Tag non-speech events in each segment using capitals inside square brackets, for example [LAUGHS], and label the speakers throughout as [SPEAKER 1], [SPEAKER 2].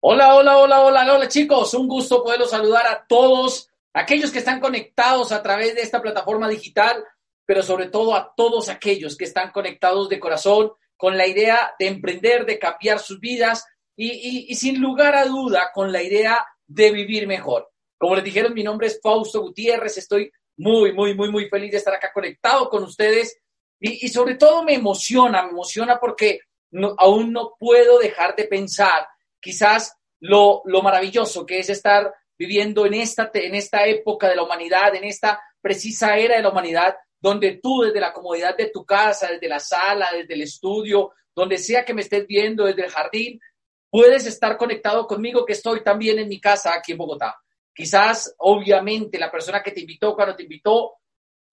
[SPEAKER 1] Hola, hola, hola, hola, hola chicos, un gusto poderlos saludar a todos, aquellos que están conectados a través de esta plataforma digital, pero sobre todo a todos aquellos que están conectados de corazón con la idea de emprender, de cambiar sus vidas y, sin lugar a duda con la idea de vivir mejor. Como les dijeron, mi nombre es Fausto Gutiérrez, estoy muy, muy, muy, muy feliz de estar acá conectado con ustedes. Y, sobre todo me emociona, me emociona porque aún no puedo dejar de pensar quizás lo, lo maravilloso que es estar viviendo en esta, en esta época de la humanidad, en esta precisa era de la humanidad, donde tú desde la comodidad de tu casa, desde la sala, desde el estudio, donde sea que me estés viendo, desde el jardín, puedes estar conectado conmigo que estoy también en mi casa aquí en Bogotá. Quizás, obviamente, la persona que te invitó cuando te invitó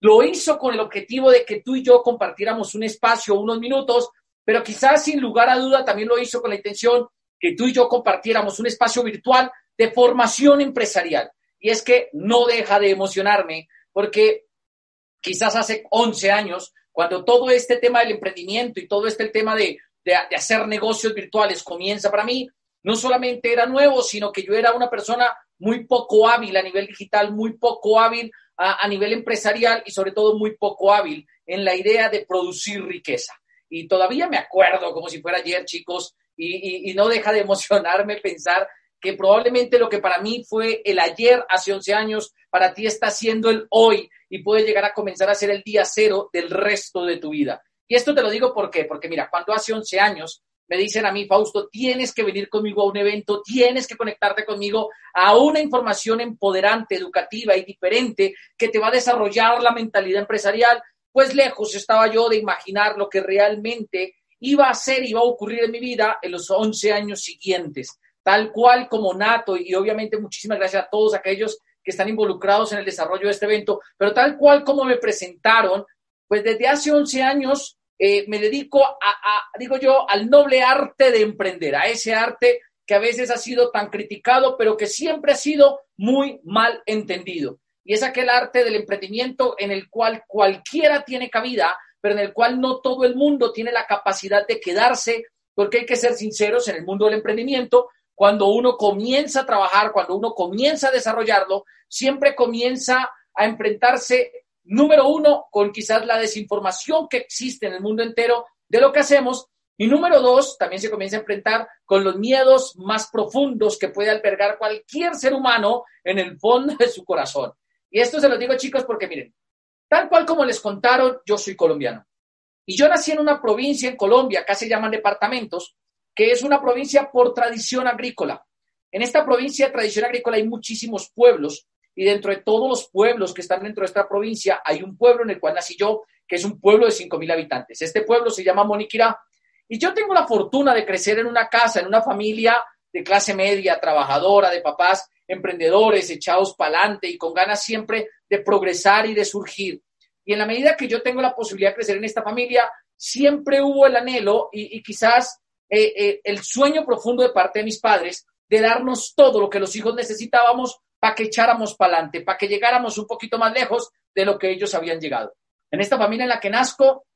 [SPEAKER 1] lo hizo con el objetivo de que tú y yo compartiéramos un espacio, unos minutos, pero quizás sin lugar a duda también lo hizo con la intención que tú y yo compartiéramos un espacio virtual de formación empresarial. Y es que no deja de emocionarme porque quizás hace 11 años, cuando todo este tema del emprendimiento y todo este tema de, de, hacer negocios virtuales comienza para mí, no solamente era nuevo, sino que yo era una persona muy poco hábil a nivel digital, muy poco hábil a, a, nivel empresarial y sobre todo muy poco hábil en la idea de producir riqueza. Y todavía me acuerdo como si fuera ayer, chicos, y, no deja de emocionarme pensar que probablemente lo que para mí fue el ayer hace 11 años, para ti está siendo el hoy y puede llegar a comenzar a ser el día cero del resto de tu vida. Y esto te lo digo ¿por qué? porque mira, cuando hace 11 años me dicen a mí, Fausto, tienes que venir conmigo a un evento, tienes que conectarte conmigo a una información empoderante, educativa y diferente que te va a desarrollar la mentalidad empresarial, pues lejos estaba yo de imaginar lo que realmente iba a ser, iba a ocurrir en mi vida en los 11 años siguientes, tal cual como nato, y obviamente muchísimas gracias a todos aquellos que están involucrados en el desarrollo de este evento, pero tal cual como me presentaron, pues desde hace 11 años eh, me dedico a, digo yo, al noble arte de emprender, a ese arte que a veces ha sido tan criticado, pero que siempre ha sido muy mal entendido. Y es aquel arte del emprendimiento en el cual cualquiera tiene cabida, pero en el cual no todo el mundo tiene la capacidad de quedarse, porque hay que ser sinceros en el mundo del emprendimiento, cuando uno comienza a trabajar, cuando uno comienza a desarrollarlo, siempre comienza a enfrentarse, número uno, con quizás la desinformación que existe en el mundo entero de lo que hacemos, y número dos, también se comienza a enfrentar con los miedos más profundos que puede albergar cualquier ser humano en el fondo de su corazón. Y esto se lo digo chicos porque miren, Tal cual como les contaron, yo soy colombiano. Y yo nací en una provincia en Colombia, acá se llaman departamentos, que es una provincia por tradición agrícola. En esta provincia tradición agrícola hay muchísimos pueblos y dentro de todos los pueblos que están dentro de esta provincia hay un pueblo en el cual nací yo, que es un pueblo de 5.000 habitantes. Este pueblo se llama Moniquirá y yo tengo la fortuna de crecer en una casa, en una familia de clase media, trabajadora, de papás emprendedores, echados para adelante y con ganas siempre de progresar y de surgir. Y en la medida que yo tengo la posibilidad de crecer en esta familia, siempre hubo el anhelo y, quizás eh, eh, el sueño profundo de parte de mis padres de darnos todo lo que los hijos necesitábamos para que echáramos para adelante, para que llegáramos un poquito más lejos de lo que ellos habían llegado. En esta familia en la que nazco,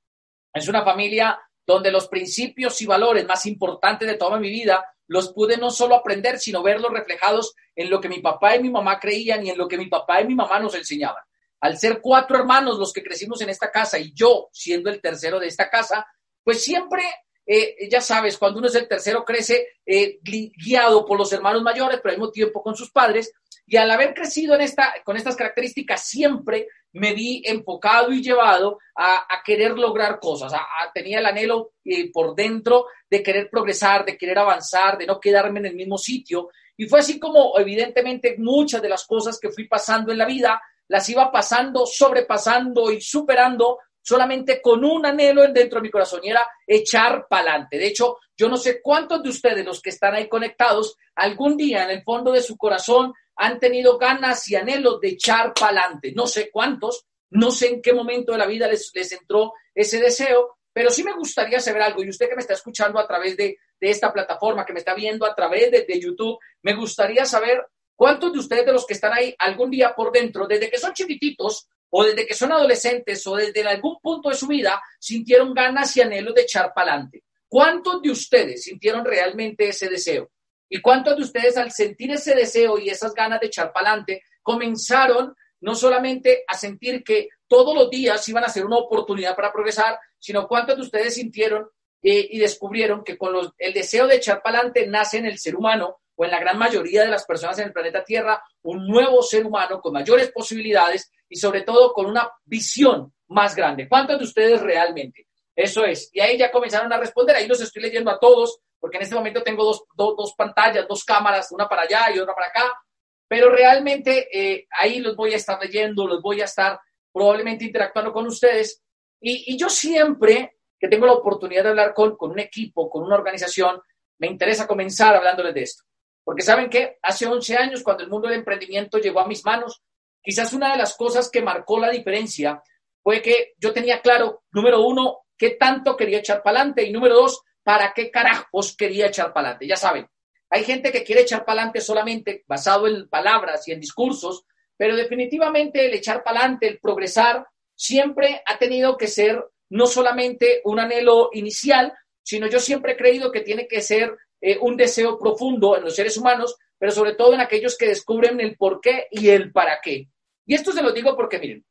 [SPEAKER 1] es una familia donde los principios y valores más importantes de toda mi vida los pude no solo aprender, sino verlos reflejados en lo que mi papá y mi mamá creían y en lo que mi papá y mi mamá nos enseñaban. Al ser cuatro hermanos los que crecimos en esta casa y yo siendo el tercero de esta casa, pues siempre, eh, ya sabes, cuando uno es el tercero crece eh, guiado por los hermanos mayores, pero al mismo tiempo con sus padres, y al haber crecido en esta, con estas características, siempre me vi enfocado y llevado a, querer lograr cosas. tenía el anhelo eh, por dentro de querer progresar, de querer avanzar, de no quedarme en el mismo sitio. Y fue así como, evidentemente, muchas de las cosas que fui pasando en la vida las iba pasando, sobrepasando y superando solamente con un anhelo dentro de mi corazón y era echar pa'lante. De hecho, yo no sé cuántos de ustedes, los que están ahí conectados, algún día en el fondo de su corazón han tenido ganas y anhelos de echar pa'lante. No sé cuántos, no sé en qué momento de la vida les, les entró ese deseo, pero sí me gustaría saber algo. Y usted que me está escuchando a través de, esta plataforma, que me está viendo a través de, de YouTube, me gustaría saber cuántos de ustedes de los que están ahí algún día por dentro, desde que son chiquititos, o desde que son adolescentes, o desde algún punto de su vida, sintieron ganas y anhelos de echar pa'lante. ¿Cuántos de ustedes sintieron realmente ese deseo? ¿Y cuántos de ustedes al sentir ese deseo y esas ganas de echar para adelante comenzaron no solamente a sentir que todos los días iban a ser una oportunidad para progresar, sino cuántos de ustedes sintieron eh, y descubrieron que con el deseo de echar para adelante nace en el ser humano o en la gran mayoría de las personas en el planeta Tierra un nuevo ser humano con mayores posibilidades y sobre todo con una visión más grande. ¿Cuántos de ustedes realmente? Eso es. Y ahí ya comenzaron a responder. Ahí los estoy leyendo a todos, porque en este momento tengo dos, dos, pantallas, dos cámaras, una para allá y otra para acá. Pero realmente eh, ahí los voy a estar leyendo, los voy a estar probablemente interactuando con ustedes. Y, y yo siempre que tengo la oportunidad de hablar con, con un equipo, con una organización, me interesa comenzar hablándoles de esto. Porque saben que hace 11 años, cuando el mundo del emprendimiento llegó a mis manos, quizás una de las cosas que marcó la diferencia fue que yo tenía claro, número uno, qué tanto quería echar para adelante y número dos, para qué carajos quería echar para adelante. Ya saben, hay gente que quiere echar para adelante solamente basado en palabras y en discursos, pero definitivamente el echar para adelante, el progresar, siempre ha tenido que ser no solamente un anhelo inicial, sino yo siempre he creído que tiene que ser eh, un deseo profundo en los seres humanos, pero sobre todo en aquellos que descubren el por qué y el para qué. Y esto se lo digo porque, miren,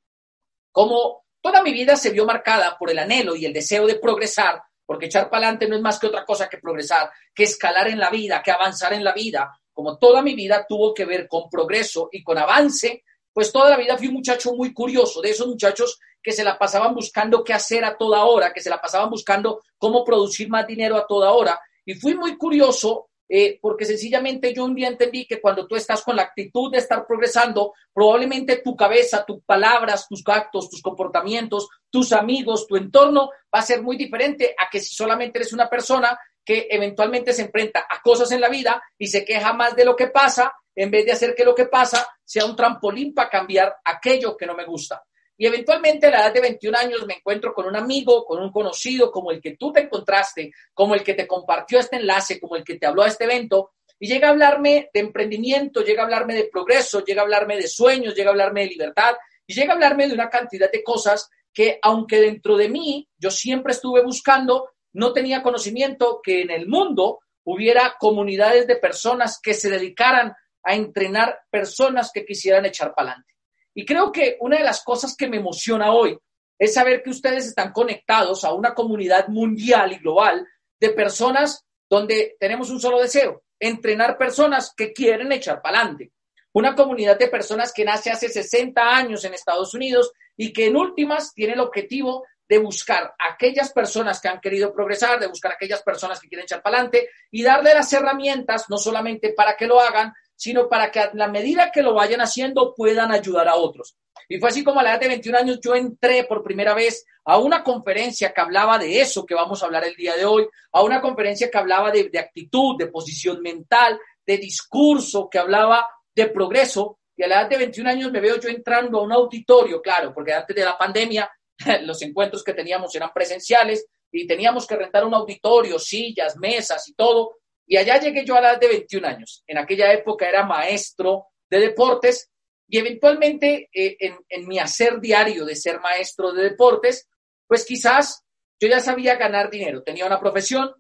[SPEAKER 1] como toda mi vida se vio marcada por el anhelo y el deseo de progresar, porque echar para adelante no es más que otra cosa que progresar, que escalar en la vida, que avanzar en la vida, como toda mi vida tuvo que ver con progreso y con avance, pues toda la vida fui un muchacho muy curioso, de esos muchachos que se la pasaban buscando qué hacer a toda hora, que se la pasaban buscando cómo producir más dinero a toda hora. Y fui muy curioso eh, porque sencillamente yo un día entendí que cuando tú estás con la actitud de estar progresando, probablemente tu cabeza, tus palabras, tus actos, tus comportamientos, tus amigos, tu entorno va a ser muy diferente a que si solamente eres una persona que eventualmente se enfrenta a cosas en la vida y se queja más de lo que pasa, en vez de hacer que lo que pasa sea un trampolín para cambiar aquello que no me gusta. Y eventualmente a la edad de 21 años me encuentro con un amigo, con un conocido, como el que tú te encontraste, como el que te compartió este enlace, como el que te habló a este evento, y llega a hablarme de emprendimiento, llega a hablarme de progreso, llega a hablarme de sueños, llega a hablarme de libertad, y llega a hablarme de una cantidad de cosas que, aunque dentro de mí yo siempre estuve buscando, no tenía conocimiento que en el mundo hubiera comunidades de personas que se dedicaran a entrenar personas que quisieran echar para adelante. Y creo que una de las cosas que me emociona hoy es saber que ustedes están conectados a una comunidad mundial y global de personas donde tenemos un solo deseo, entrenar personas que quieren echar para adelante. Una comunidad de personas que nace hace 60 años en Estados Unidos y que en últimas tiene el objetivo de buscar a aquellas personas que han querido progresar, de buscar a aquellas personas que quieren echar para adelante y darle las herramientas, no solamente para que lo hagan, sino para que a la medida que lo vayan haciendo puedan ayudar a otros. Y fue así como a la edad de 21 años yo entré por primera vez a una conferencia que hablaba de eso que vamos a hablar el día de hoy, a una conferencia que hablaba de, actitud, de posición mental, de discurso, que hablaba de progreso. Y a la edad de 21 años me veo yo entrando a un auditorio, claro, porque antes de la pandemia [LAUGHS] los encuentros que teníamos eran presenciales y teníamos que rentar un auditorio, sillas, mesas y todo. Y allá llegué yo a la edad de 21 años. En aquella época era maestro de deportes y eventualmente eh, en, mi hacer diario de ser maestro de deportes, pues quizás yo ya sabía ganar dinero. Tenía una profesión,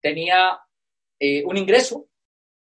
[SPEAKER 1] tenía eh, un ingreso,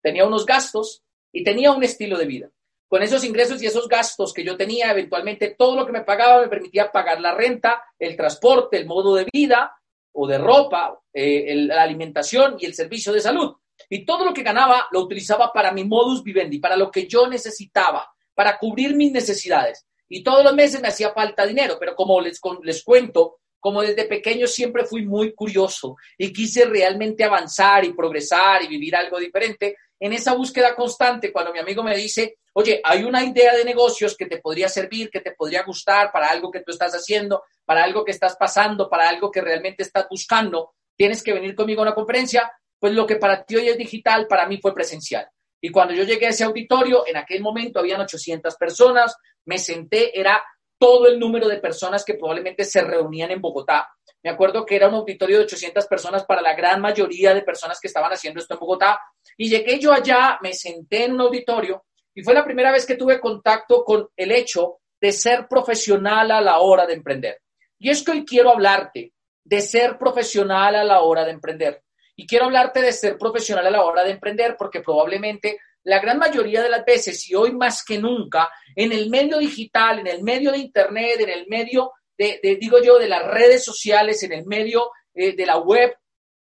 [SPEAKER 1] tenía unos gastos y tenía un estilo de vida. Con esos ingresos y esos gastos que yo tenía, eventualmente todo lo que me pagaba me permitía pagar la renta, el transporte, el modo de vida o de ropa, eh, la alimentación y el servicio de salud. Y todo lo que ganaba lo utilizaba para mi modus vivendi, para lo que yo necesitaba, para cubrir mis necesidades. Y todos los meses me hacía falta dinero, pero como les, les cuento, como desde pequeño siempre fui muy curioso y quise realmente avanzar y progresar y vivir algo diferente, en esa búsqueda constante, cuando mi amigo me dice, oye, hay una idea de negocios que te podría servir, que te podría gustar para algo que tú estás haciendo, para algo que estás pasando, para algo que realmente estás buscando, tienes que venir conmigo a una conferencia, pues lo que para ti hoy es digital, para mí fue presencial. Y cuando yo llegué a ese auditorio, en aquel momento habían 800 personas, me senté, era todo el número de personas que probablemente se reunían en Bogotá. Me acuerdo que era un auditorio de 800 personas para la gran mayoría de personas que estaban haciendo esto en Bogotá. Y llegué yo allá, me senté en un auditorio y fue la primera vez que tuve contacto con el hecho de ser profesional a la hora de emprender. Y es que hoy quiero hablarte de ser profesional a la hora de emprender. Y quiero hablarte de ser profesional a la hora de emprender, porque probablemente la gran mayoría de las veces, y hoy más que nunca, en el medio digital, en el medio de Internet, en el medio de, digo yo, de las redes sociales, en el medio eh, de la web,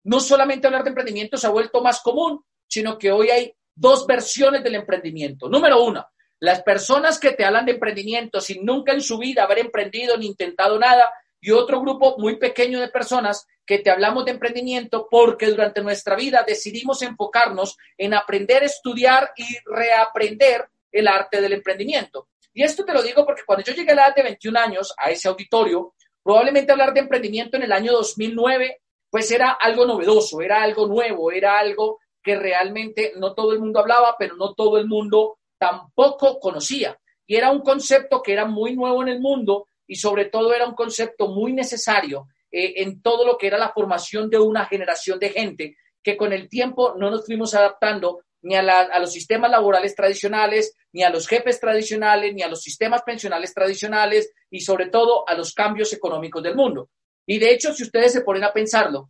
[SPEAKER 1] no solamente hablar de emprendimiento se ha vuelto más común, sino que hoy hay dos versiones del emprendimiento. Número uno, las personas que te hablan de emprendimiento sin nunca en su vida haber emprendido ni intentado nada, y otro grupo muy pequeño de personas que te hablamos de emprendimiento porque durante nuestra vida decidimos enfocarnos en aprender, estudiar y reaprender el arte del emprendimiento. Y esto te lo digo porque cuando yo llegué a la edad de 21 años a ese auditorio, probablemente hablar de emprendimiento en el año 2009, pues era algo novedoso, era algo nuevo, era algo que realmente no todo el mundo hablaba, pero no todo el mundo tampoco conocía. Y era un concepto que era muy nuevo en el mundo y sobre todo era un concepto muy necesario eh, en todo lo que era la formación de una generación de gente que con el tiempo no nos fuimos adaptando ni a, los sistemas laborales tradicionales, ni a los jefes tradicionales, ni a los sistemas pensionales tradicionales y sobre todo a los cambios económicos del mundo. Y de hecho, si ustedes se ponen a pensarlo,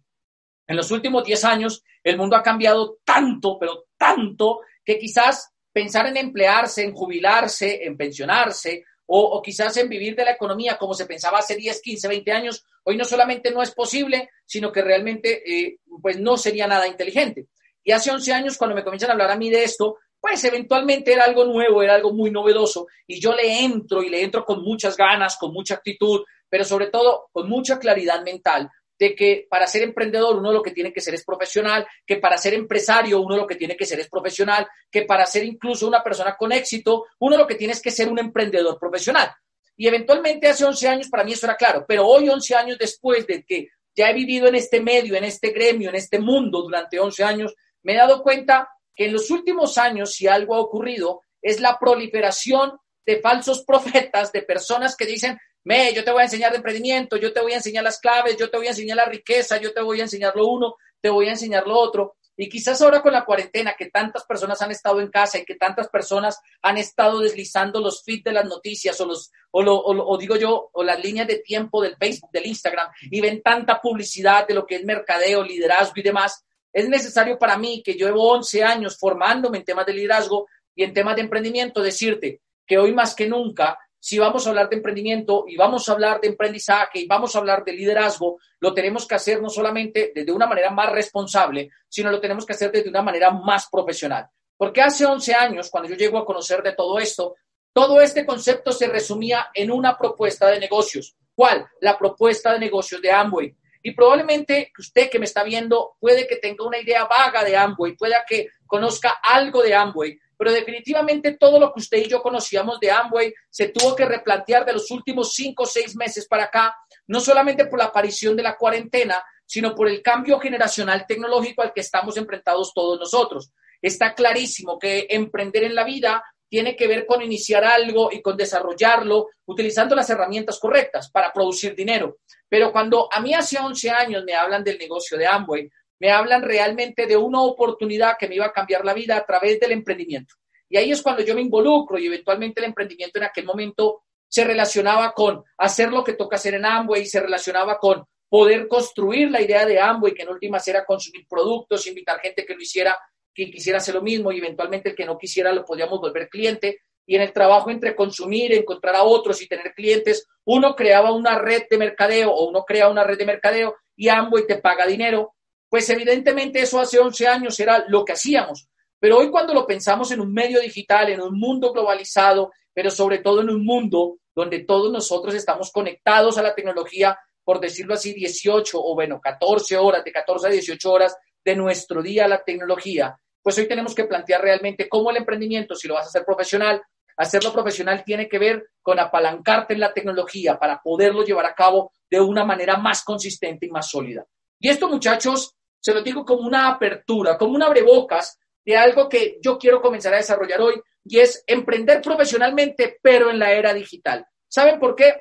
[SPEAKER 1] en los últimos 10 años el mundo ha cambiado tanto, pero tanto, que quizás pensar en emplearse, en jubilarse, en pensionarse o, quizás en vivir de la economía como se pensaba hace 10, 15, 20 años, hoy no solamente no es posible, sino que realmente eh, pues no sería nada inteligente. Y hace 11 años, cuando me comienzan a hablar a mí de esto, pues eventualmente era algo nuevo, era algo muy novedoso, y yo le entro y le entro con muchas ganas, con mucha actitud, pero sobre todo con mucha claridad mental, de que para ser emprendedor uno lo que tiene que ser es profesional, que para ser empresario uno lo que tiene que ser es profesional, que para ser incluso una persona con éxito uno lo que tiene es que ser un emprendedor profesional. Y eventualmente hace 11 años para mí eso era claro, pero hoy 11 años después de que ya he vivido en este medio, en este gremio, en este mundo durante 11 años, me he dado cuenta que en los últimos años, si algo ha ocurrido, es la proliferación de falsos [LAUGHS] profetas, de personas que dicen, me, yo te voy a enseñar de emprendimiento, yo te voy a enseñar las claves, yo te voy a enseñar la riqueza, yo te voy a enseñar lo uno, te voy a enseñar lo otro. Y quizás ahora con la cuarentena, que tantas personas han estado en casa y que tantas personas han estado deslizando los feeds de las noticias o los, o, o, digo yo, o las líneas de tiempo del Facebook, del Instagram, y ven tanta publicidad de lo que es mercadeo, liderazgo y demás, es necesario para mí, que llevo 11 años formándome en temas de liderazgo y en temas de emprendimiento, decirte que hoy más que nunca si vamos a hablar de emprendimiento y vamos a hablar de emprendizaje y vamos a hablar de liderazgo, lo tenemos que hacer no solamente desde una manera más responsable, sino lo tenemos que hacer desde una manera más profesional. Porque hace 11 años, cuando yo llego a conocer de todo esto, todo este concepto se resumía en una propuesta de negocios. ¿Cuál? La propuesta de negocios de Amway. Y probablemente usted que me está viendo puede que tenga una idea vaga de Amway, pueda que conozca algo de Amway, pero definitivamente todo lo que usted y yo conocíamos de Amway se tuvo que replantear de los últimos cinco o seis meses para acá, no solamente por la aparición de la cuarentena, sino por el cambio generacional tecnológico al que estamos enfrentados todos nosotros. Está clarísimo que emprender en la vida tiene que ver con iniciar algo y con desarrollarlo utilizando las herramientas correctas para producir dinero. Pero cuando a mí hace 11 años me hablan del negocio de Amway, me hablan realmente de una oportunidad que me iba a cambiar la vida a través del emprendimiento. Y ahí es cuando yo me involucro y eventualmente el emprendimiento en aquel momento se relacionaba con hacer lo que toca hacer en Amway, se relacionaba con poder construir la idea de Amway, que en últimas era consumir productos, invitar gente que lo hiciera, que quisiera hacer lo mismo y eventualmente el que no quisiera lo podíamos volver cliente. Y en el trabajo entre consumir, encontrar a otros y tener clientes, uno creaba una red de mercadeo o uno crea una red de mercadeo y Amway te paga dinero pues evidentemente eso hace 11 años era lo que hacíamos. Pero hoy cuando lo pensamos en un medio digital, en un mundo globalizado, pero sobre todo en un mundo donde todos nosotros estamos conectados a la tecnología, por decirlo así, 18 o bueno, 14 horas, de 14 a 18 horas de nuestro día a la tecnología, pues hoy tenemos que plantear realmente cómo el emprendimiento, si lo vas a hacer profesional, hacerlo profesional tiene que ver con apalancarte en la tecnología para poderlo llevar a cabo de una manera más consistente y más sólida. Y esto, muchachos, se lo digo como una apertura, como un abrebocas de algo que yo quiero comenzar a desarrollar hoy y es emprender profesionalmente, pero en la era digital. ¿Saben por qué?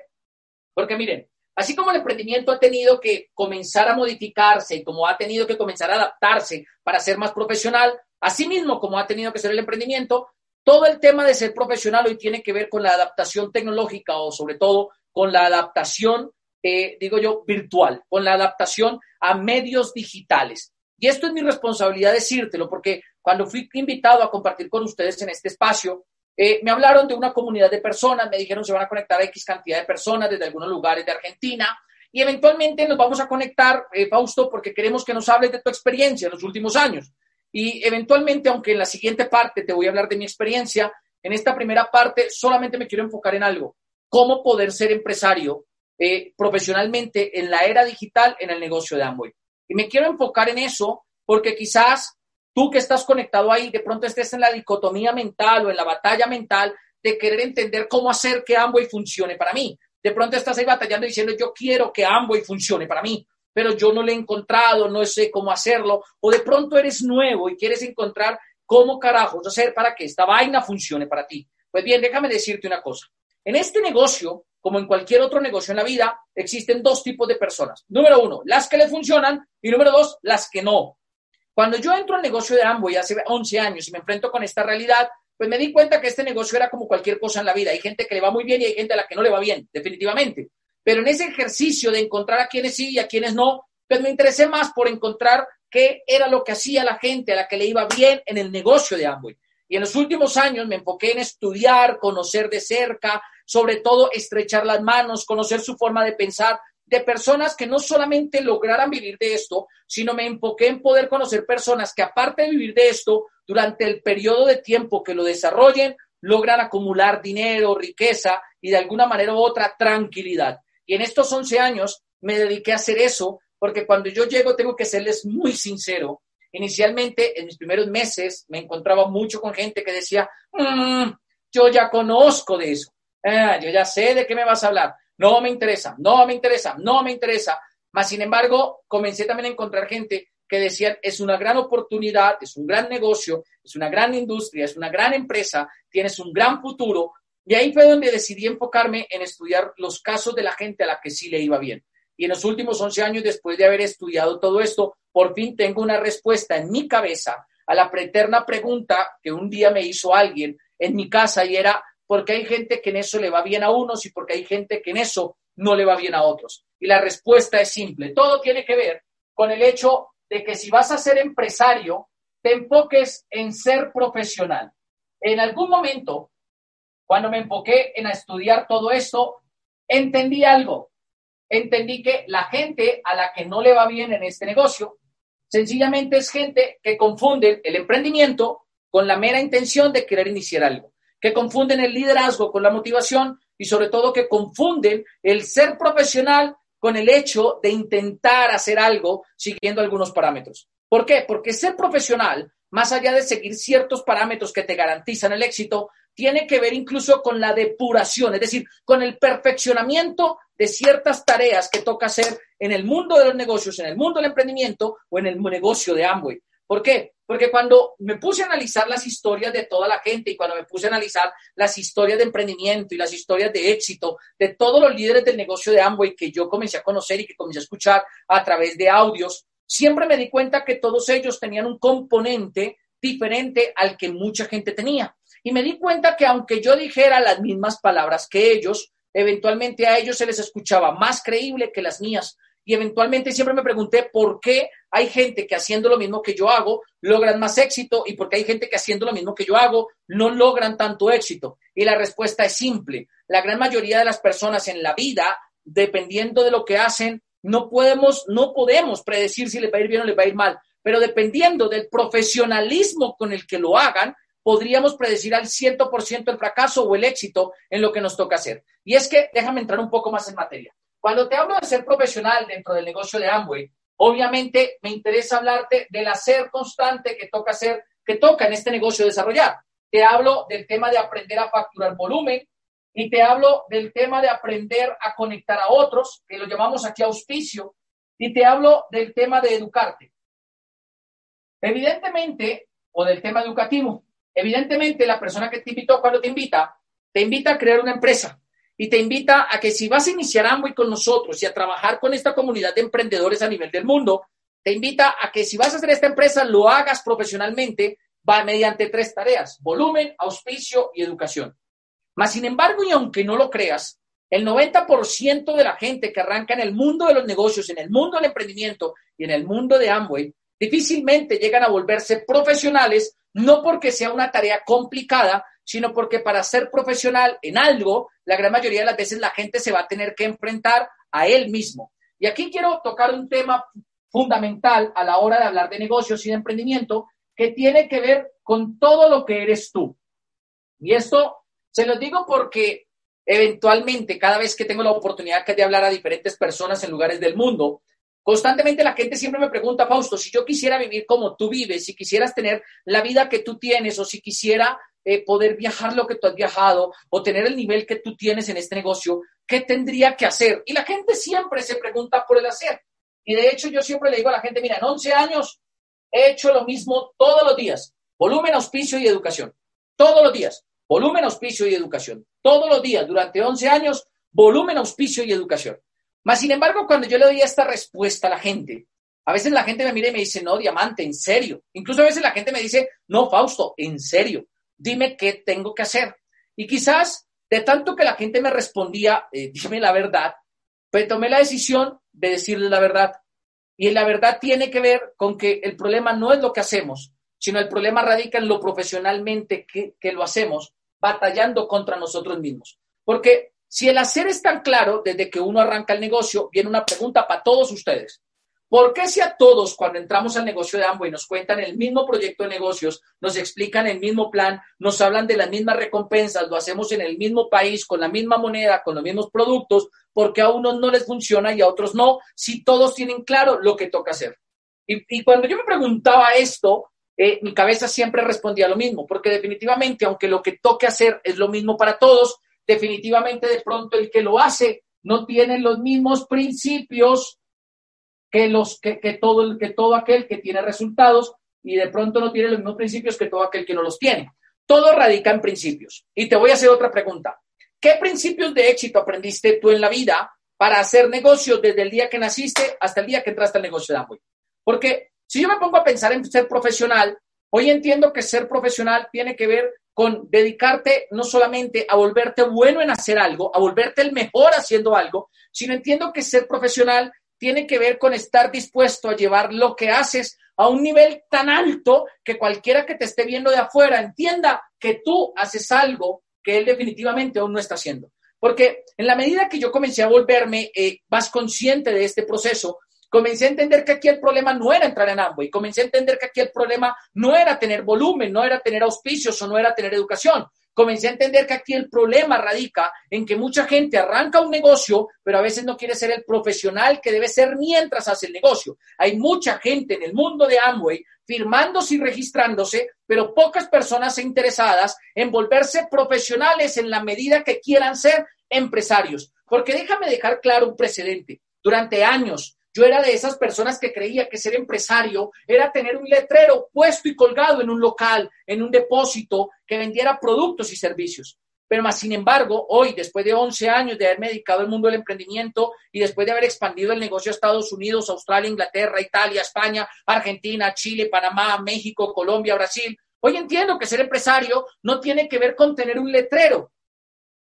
[SPEAKER 1] Porque miren, así como el emprendimiento ha tenido que comenzar a modificarse y como ha tenido que comenzar a adaptarse para ser más profesional, así mismo como ha tenido que ser el emprendimiento, todo el tema de ser profesional hoy tiene que ver con la adaptación tecnológica o sobre todo con la adaptación, eh, digo yo, virtual, con la adaptación a medios digitales. Y esto es mi responsabilidad decírtelo, porque cuando fui invitado a compartir con ustedes en este espacio, eh, me hablaron de una comunidad de personas, me dijeron se van a conectar a X cantidad de personas desde algunos lugares de Argentina y eventualmente nos vamos a conectar, eh, Fausto, porque queremos que nos hables de tu experiencia en los últimos años. Y eventualmente, aunque en la siguiente parte te voy a hablar de mi experiencia, en esta primera parte solamente me quiero enfocar en algo, cómo poder ser empresario eh, profesionalmente en la era digital en el negocio de Amway. Y me quiero enfocar en eso porque quizás tú que estás conectado ahí, de pronto estés en la dicotomía mental o en la batalla mental de querer entender cómo hacer que Amway funcione para mí. De pronto estás ahí batallando diciendo, yo quiero que Amway funcione para mí, pero yo no lo he encontrado, no sé cómo hacerlo. O de pronto eres nuevo y quieres encontrar cómo carajos hacer para que esta vaina funcione para ti. Pues bien, déjame decirte una cosa. En este negocio, como en cualquier otro negocio en la vida, existen dos tipos de personas. Número uno, las que le funcionan y número dos, las que no. Cuando yo entro al negocio de Amway hace 11 años y me enfrento con esta realidad, pues me di cuenta que este negocio era como cualquier cosa en la vida. Hay gente que le va muy bien y hay gente a la que no le va bien, definitivamente. Pero en ese ejercicio de encontrar a quienes sí y a quienes no, pues me interesé más por encontrar qué era lo que hacía la gente a la que le iba bien en el negocio de Amway. Y en los últimos años me enfoqué en estudiar, conocer de cerca, sobre todo estrechar las manos, conocer su forma de pensar, de personas que no solamente lograran vivir de esto, sino me enfoqué en poder conocer personas que aparte de vivir de esto, durante el periodo de tiempo que lo desarrollen, logran acumular dinero, riqueza y de alguna manera u otra tranquilidad. Y en estos 11 años me dediqué a hacer eso, porque cuando yo llego tengo que serles muy sincero. Inicialmente, en mis primeros meses, me encontraba mucho con gente que decía, mm, yo ya conozco de eso, ah, yo ya sé de qué me vas a hablar, no me interesa, no me interesa, no me interesa. Mas, sin embargo, comencé también a encontrar gente que decían, es una gran oportunidad, es un gran negocio, es una gran industria, es una gran empresa, tienes un gran futuro. Y ahí fue donde decidí enfocarme en estudiar los casos de la gente a la que sí le iba bien. Y en los últimos 11 años, después de haber estudiado todo esto, por fin tengo una respuesta en mi cabeza a la preterna pregunta que un día me hizo alguien en mi casa y era, ¿por qué hay gente que en eso le va bien a unos y por qué hay gente que en eso no le va bien a otros? Y la respuesta es simple. Todo tiene que ver con el hecho de que si vas a ser empresario, te enfoques en ser profesional. En algún momento, cuando me enfoqué en estudiar todo esto, entendí algo. Entendí que la gente a la que no le va bien en este negocio, sencillamente es gente que confunde el emprendimiento con la mera intención de querer iniciar algo, que confunden el liderazgo con la motivación y sobre todo que confunden el ser profesional con el hecho de intentar hacer algo siguiendo algunos parámetros. ¿Por qué? Porque ser profesional, más allá de seguir ciertos parámetros que te garantizan el éxito, tiene que ver incluso con la depuración, es decir, con el perfeccionamiento de ciertas tareas que toca hacer en el mundo de los negocios, en el mundo del emprendimiento o en el negocio de Amway. ¿Por qué? Porque cuando me puse a analizar las historias de toda la gente y cuando me puse a analizar las historias de emprendimiento y las historias de éxito de todos los líderes del negocio de Amway que yo comencé a conocer y que comencé a escuchar a través de audios, siempre me di cuenta que todos ellos tenían un componente diferente al que mucha gente tenía. Y me di cuenta que aunque yo dijera las mismas palabras que ellos, eventualmente a ellos se les escuchaba más creíble que las mías y eventualmente siempre me pregunté por qué hay gente que haciendo lo mismo que yo hago logran más éxito y por qué hay gente que haciendo lo mismo que yo hago no logran tanto éxito. Y la respuesta es simple. La gran mayoría de las personas en la vida, dependiendo de lo que hacen, no podemos, no podemos predecir si les va a ir bien o les va a ir mal, pero dependiendo del profesionalismo con el que lo hagan, podríamos predecir al 100% el fracaso o el éxito en lo que nos toca hacer. Y es que, déjame entrar un poco más en materia. Cuando te hablo de ser profesional dentro del negocio de Amway, obviamente me interesa hablarte del hacer constante que toca hacer, que toca en este negocio desarrollar. Te hablo del tema de aprender a facturar volumen y te hablo del tema de aprender a conectar a otros, que lo llamamos aquí auspicio, y te hablo del tema de educarte. Evidentemente, o del tema educativo, evidentemente la persona que te invitó cuando te invita, te invita a crear una empresa y te invita a que si vas a iniciar Amway con nosotros y a trabajar con esta comunidad de emprendedores a nivel del mundo, te invita a que si vas a hacer esta empresa lo hagas profesionalmente va mediante tres tareas, volumen, auspicio y educación. Mas, sin embargo, y aunque no lo creas, el 90% de la gente que arranca en el mundo de los negocios, en el mundo del emprendimiento y en el mundo de Amway, difícilmente llegan a volverse profesionales, no porque sea una tarea complicada, sino porque para ser profesional en algo, la gran mayoría de las veces la gente se va a tener que enfrentar a él mismo. Y aquí quiero tocar un tema fundamental a la hora de hablar de negocios y de emprendimiento que tiene que ver con todo lo que eres tú. Y esto se lo digo porque eventualmente, cada vez que tengo la oportunidad de hablar a diferentes personas en lugares del mundo, constantemente la gente siempre me pregunta, Fausto, si yo quisiera vivir como tú vives, si quisieras tener la vida que tú tienes o si quisiera eh, poder viajar lo que tú has viajado o tener el nivel que tú tienes en este negocio, ¿qué tendría que hacer? Y la gente siempre se pregunta por el hacer. Y de hecho yo siempre le digo a la gente, mira, en 11 años he hecho lo mismo todos los días, volumen, auspicio y educación, todos los días, volumen, auspicio y educación, todos los días, durante 11 años, volumen, auspicio y educación. Más sin embargo, cuando yo le doy esta respuesta a la gente, a veces la gente me mira y me dice, no, diamante, en serio. Incluso a veces la gente me dice, no, Fausto, en serio, dime qué tengo que hacer. Y quizás de tanto que la gente me respondía, eh, [LAUGHS] dime la verdad, pues tomé la decisión de decirle la verdad. Y la verdad tiene que ver con que el problema no es lo que hacemos, sino el problema radica en lo profesionalmente que, que lo hacemos, batallando contra nosotros mismos. Porque si el hacer es tan claro, desde que uno arranca el negocio, viene una pregunta para todos ustedes. ¿Por qué si a todos cuando entramos al negocio de Amway nos cuentan el mismo proyecto de negocios, nos explican el mismo plan, nos hablan de las mismas recompensas, lo hacemos en el mismo país, con la misma moneda, con los mismos productos, porque a unos no les funciona y a otros no, si todos tienen claro lo que toca hacer? Y, cuando yo me preguntaba esto, eh, mi cabeza siempre respondía lo mismo, porque definitivamente, aunque lo que toque hacer es lo mismo para todos, definitivamente de pronto el que lo hace no tiene los mismos principios que, los, que, todo, que todo aquel que tiene resultados y de pronto no tiene los mismos principios que todo aquel que no los tiene. Todo radica en principios. Y te voy a hacer otra pregunta. ¿Qué principios de éxito aprendiste tú en la vida para hacer negocios desde el día que naciste hasta el día que entraste al negocio de Amway? Porque si yo me pongo a pensar en ser profesional, hoy entiendo que ser profesional tiene que ver con dedicarte no solamente a volverte bueno en hacer algo, a volverte el mejor haciendo algo, sino entiendo que ser profesional tiene que ver con estar dispuesto a llevar lo que haces a un nivel tan alto que cualquiera que te esté viendo de afuera entienda que tú haces algo que él definitivamente aún no está haciendo. Porque en la medida que yo comencé a volverme eh, más consciente de este proceso, comencé a entender que aquí el problema no era entrar en Amway, comencé a entender que aquí el problema no era tener volumen, no era tener auspicios o no era tener educación comencé a entender que aquí el problema radica en que mucha gente arranca un negocio, pero a veces no quiere ser el profesional que debe ser mientras hace el negocio. Hay mucha gente en el mundo de Amway firmándose y registrándose, pero pocas personas interesadas en volverse profesionales en la medida que quieran ser empresarios. Porque déjame dejar claro un precedente. Durante años, yo era de esas personas que creía que ser empresario era tener un letrero puesto y colgado en un local, en un depósito que vendiera productos y servicios. Pero más sin embargo, hoy, después de 11 años de haberme dedicado al mundo del emprendimiento y después de haber expandido el negocio a Estados Unidos, Australia, Inglaterra, Italia, España, Argentina, Chile, Panamá, México, Colombia, Brasil, hoy entiendo que ser empresario no tiene que ver con tener un letrero,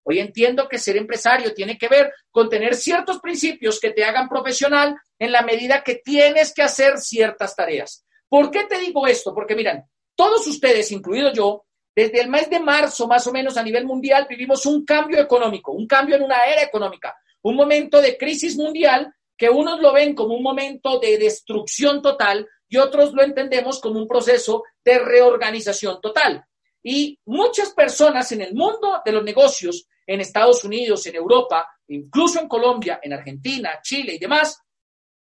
[SPEAKER 1] Hoy entiendo que ser empresario tiene que ver con tener ciertos principios que te hagan profesional en la medida que tienes que hacer ciertas tareas. ¿Por qué te digo esto? Porque miran, todos ustedes, incluido yo, desde el mes de marzo más o menos a nivel mundial vivimos un cambio económico, un cambio en una era económica, un momento de crisis mundial que unos lo ven como un momento de destrucción total y otros lo entendemos como un proceso de reorganización total. Y muchas personas en el mundo de los negocios en Estados Unidos, en Europa, incluso en Colombia, en Argentina, Chile y demás,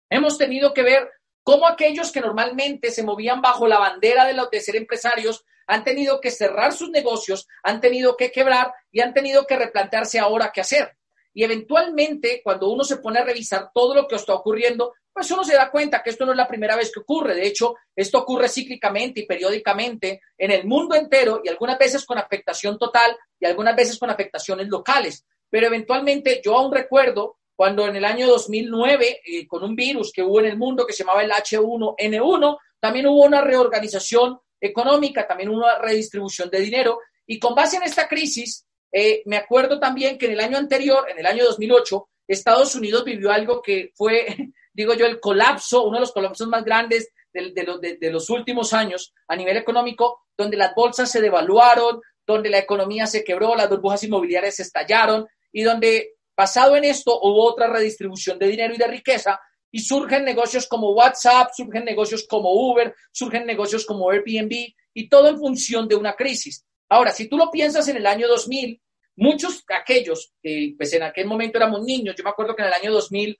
[SPEAKER 1] hemos tenido que ver cómo aquellos que normalmente se movían bajo la bandera de, los, de ser empresarios han tenido que cerrar sus negocios, han tenido que quebrar y han tenido que replantearse ahora qué hacer. Y eventualmente, cuando uno se pone a revisar todo lo que está ocurriendo, pues uno se da cuenta que esto no es la primera vez que ocurre. De hecho, esto ocurre cíclicamente y periódicamente en el mundo entero y algunas veces con afectación total y algunas veces con afectaciones locales. Pero eventualmente yo aún recuerdo cuando en el año 2009, eh, con un virus que hubo en el mundo que se llamaba el H1N1, también hubo una reorganización económica, también una redistribución de dinero. Y con base en esta crisis, eh, me acuerdo también que en el año anterior, en el año 2008, Estados Unidos vivió algo que fue, [LAUGHS] digo yo, el colapso, uno de los colapsos más grandes de, los últimos años a nivel económico, donde las bolsas se devaluaron, donde la economía se quebró, las burbujas inmobiliarias se estallaron y donde, basado en esto, hubo otra redistribución de dinero y de riqueza y surgen negocios como WhatsApp, surgen negocios como Uber, surgen negocios como Airbnb y todo en función de una crisis. Ahora, si tú lo piensas en el año 2000, muchos aquellos que pues en aquel momento éramos niños, yo me acuerdo que en el año 2000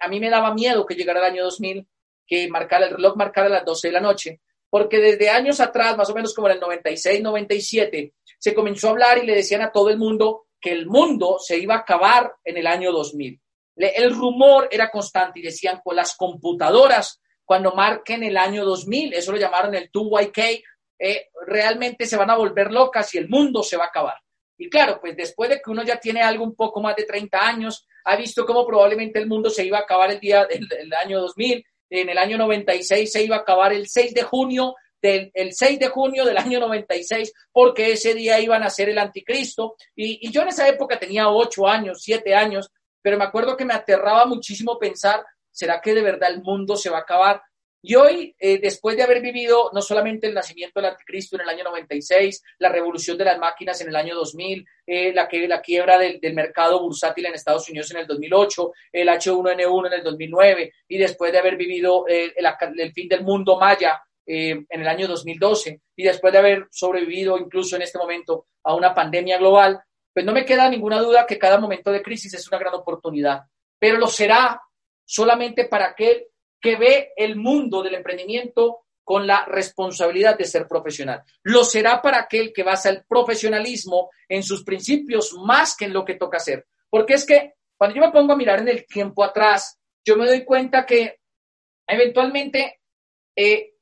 [SPEAKER 1] a mí me daba miedo que llegara el año 2000, que marcara, el reloj marcara las 12 de la noche, porque desde años atrás, más o menos como en el 96, 97, se comenzó a hablar y le decían a todo el mundo que el mundo se iba a acabar en el año 2000. el rumor era constante y decían con las computadoras, cuando marquen el año 2000, eso lo llamaron el 2YK, eh, realmente se van a volver locas y el mundo se va a acabar. Y claro, pues después de que uno ya tiene algo un poco más de 30 años, ha visto cómo probablemente el mundo se iba a acabar el día del, año 2000, en el año 96 se iba a acabar el 6 de junio del el 6 de junio del año 96, porque ese día iban a ser el anticristo. Y, y yo en esa época tenía 8 años, 7 años, pero me acuerdo que me aterraba muchísimo pensar, ¿será que de verdad el mundo se va a acabar? Y hoy, eh, después de haber vivido no solamente el nacimiento del anticristo en el año 96, la revolución de las máquinas en el año 2000, eh, la, que, la quiebra del, mercado bursátil en Estados Unidos en el 2008, el H1N1 en el 2009, y después de haber vivido eh, el, fin del mundo maya en el año 2012, y después de haber sobrevivido incluso en este momento a una pandemia global, pues no me queda ninguna duda que cada momento de crisis es una gran oportunidad, pero lo será solamente para aquel que ve el mundo del emprendimiento con la responsabilidad de ser profesional. Lo será para aquel que basa el profesionalismo en sus principios más que en lo que toca hacer. Porque es que cuando yo me pongo a mirar en el tiempo atrás, yo me doy cuenta que eventualmente, eh,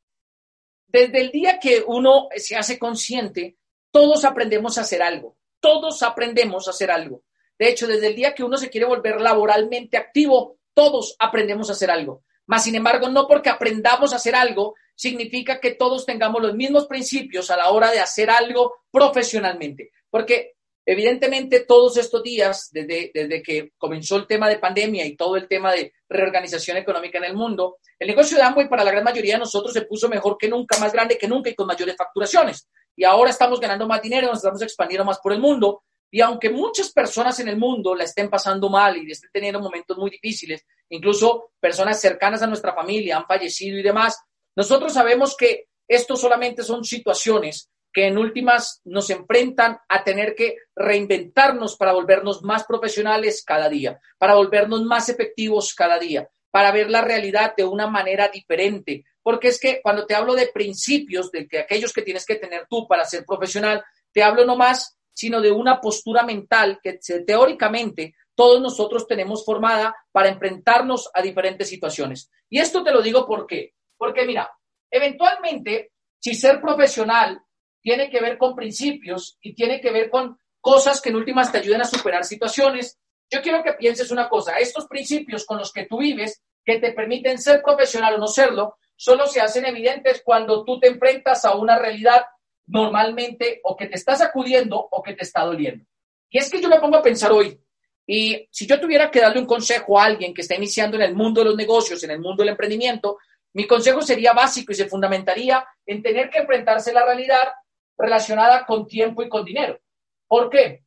[SPEAKER 1] desde el día que uno se hace consciente, todos aprendemos a hacer algo. Todos aprendemos a hacer algo. De hecho, desde el día que uno se quiere volver laboralmente activo, todos aprendemos a hacer algo. Mas, sin embargo, no porque aprendamos a hacer algo, significa que todos tengamos los mismos principios a la hora de hacer algo profesionalmente. Porque evidentemente todos estos días, desde, desde que comenzó el tema de pandemia y todo el tema de reorganización económica en el mundo, el negocio de Amway para la gran mayoría de nosotros se puso mejor que nunca, más grande que nunca y con mayores facturaciones. Y ahora estamos ganando más dinero, nos estamos expandiendo más por el mundo y aunque muchas personas en el mundo la estén pasando mal y estén teniendo momentos muy difíciles, incluso personas cercanas a nuestra familia han fallecido y demás, nosotros sabemos que esto solamente son situaciones que en últimas nos enfrentan a tener que reinventarnos para volvernos más profesionales cada día, para volvernos más efectivos cada día, para ver la realidad de una manera diferente. Porque es que cuando te hablo de principios, de que aquellos que tienes que tener tú para ser profesional, te hablo no más sino de una postura mental que teóricamente todos nosotros tenemos formada para enfrentarnos a diferentes situaciones. Y esto te lo digo por qué. Porque mira, eventualmente, si ser profesional tiene que ver con principios y tiene que ver con cosas que en últimas te ayuden a superar situaciones, yo quiero que pienses una cosa, estos principios con los que tú vives, que te permiten ser profesional o no serlo, solo se hacen evidentes cuando tú te enfrentas a una realidad normalmente o que te está sacudiendo o que te está doliendo. Y es que yo me pongo a pensar hoy, y si yo tuviera que darle un consejo a alguien que está iniciando en el mundo de los negocios, en el mundo del emprendimiento, mi consejo sería básico y se fundamentaría en tener que enfrentarse a la realidad relacionada con tiempo y con dinero. ¿Por qué?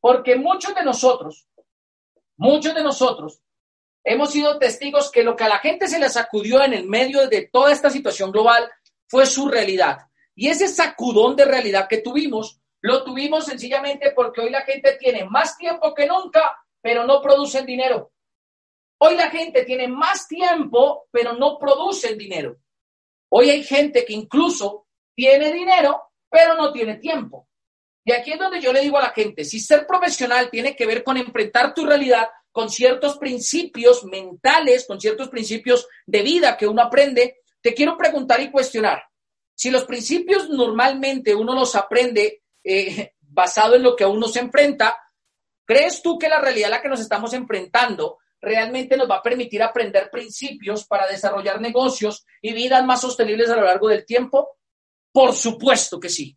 [SPEAKER 1] Porque muchos de nosotros, muchos de nosotros, hemos sido testigos que lo que a la gente se le sacudió en el medio de toda esta situación global fue su realidad. Y ese sacudón de realidad que tuvimos, lo tuvimos sencillamente porque hoy la gente tiene más tiempo que nunca, pero no producen dinero. Hoy la gente tiene más tiempo, pero no producen dinero. Hoy hay gente que incluso tiene dinero, pero no tiene tiempo. Y aquí es donde yo le digo a la gente, si ser profesional tiene que ver con enfrentar tu realidad con ciertos principios mentales, con ciertos principios de vida que uno aprende, te quiero preguntar y cuestionar, si los principios normalmente uno los aprende eh, [LAUGHS] basado en lo que a uno se enfrenta, ¿crees tú que la realidad a la que nos estamos enfrentando realmente nos va a permitir aprender principios para desarrollar negocios y vidas más sostenibles a lo largo del tiempo? Por supuesto que sí.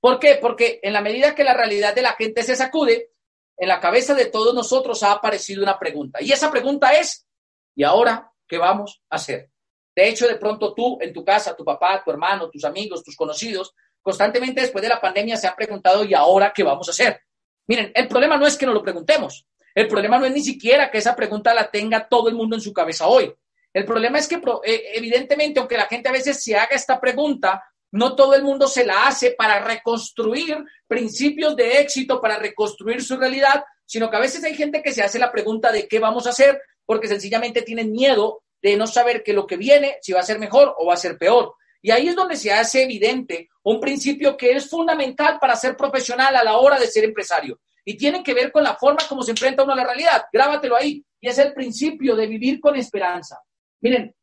[SPEAKER 1] ¿Por qué? Porque en la medida que la realidad de la gente se sacude, en la cabeza de todos nosotros ha aparecido una pregunta. Y esa pregunta es, ¿y ahora qué vamos a hacer? De hecho, de pronto tú en tu casa, tu papá, tu hermano, tus amigos, tus conocidos, constantemente después de la pandemia se han preguntado, ¿y ahora qué vamos a hacer? Miren, el problema no es que nos lo preguntemos. El problema no es ni siquiera que esa pregunta la tenga todo el mundo en su cabeza hoy. El problema es que eh, evidentemente, aunque la gente a veces se haga esta pregunta, no todo el mundo se la hace para reconstruir principios de éxito, para reconstruir su realidad, sino que a veces hay gente que se hace la pregunta de qué vamos a hacer porque sencillamente tienen miedo de no saber que lo que viene, si va a ser mejor o va a ser peor. Y ahí es donde se hace evidente un principio que es fundamental para ser profesional a la hora de ser empresario. Y tiene que ver con la forma como se enfrenta uno a la realidad. Grábatelo ahí. Y es el principio de vivir con esperanza. Miren,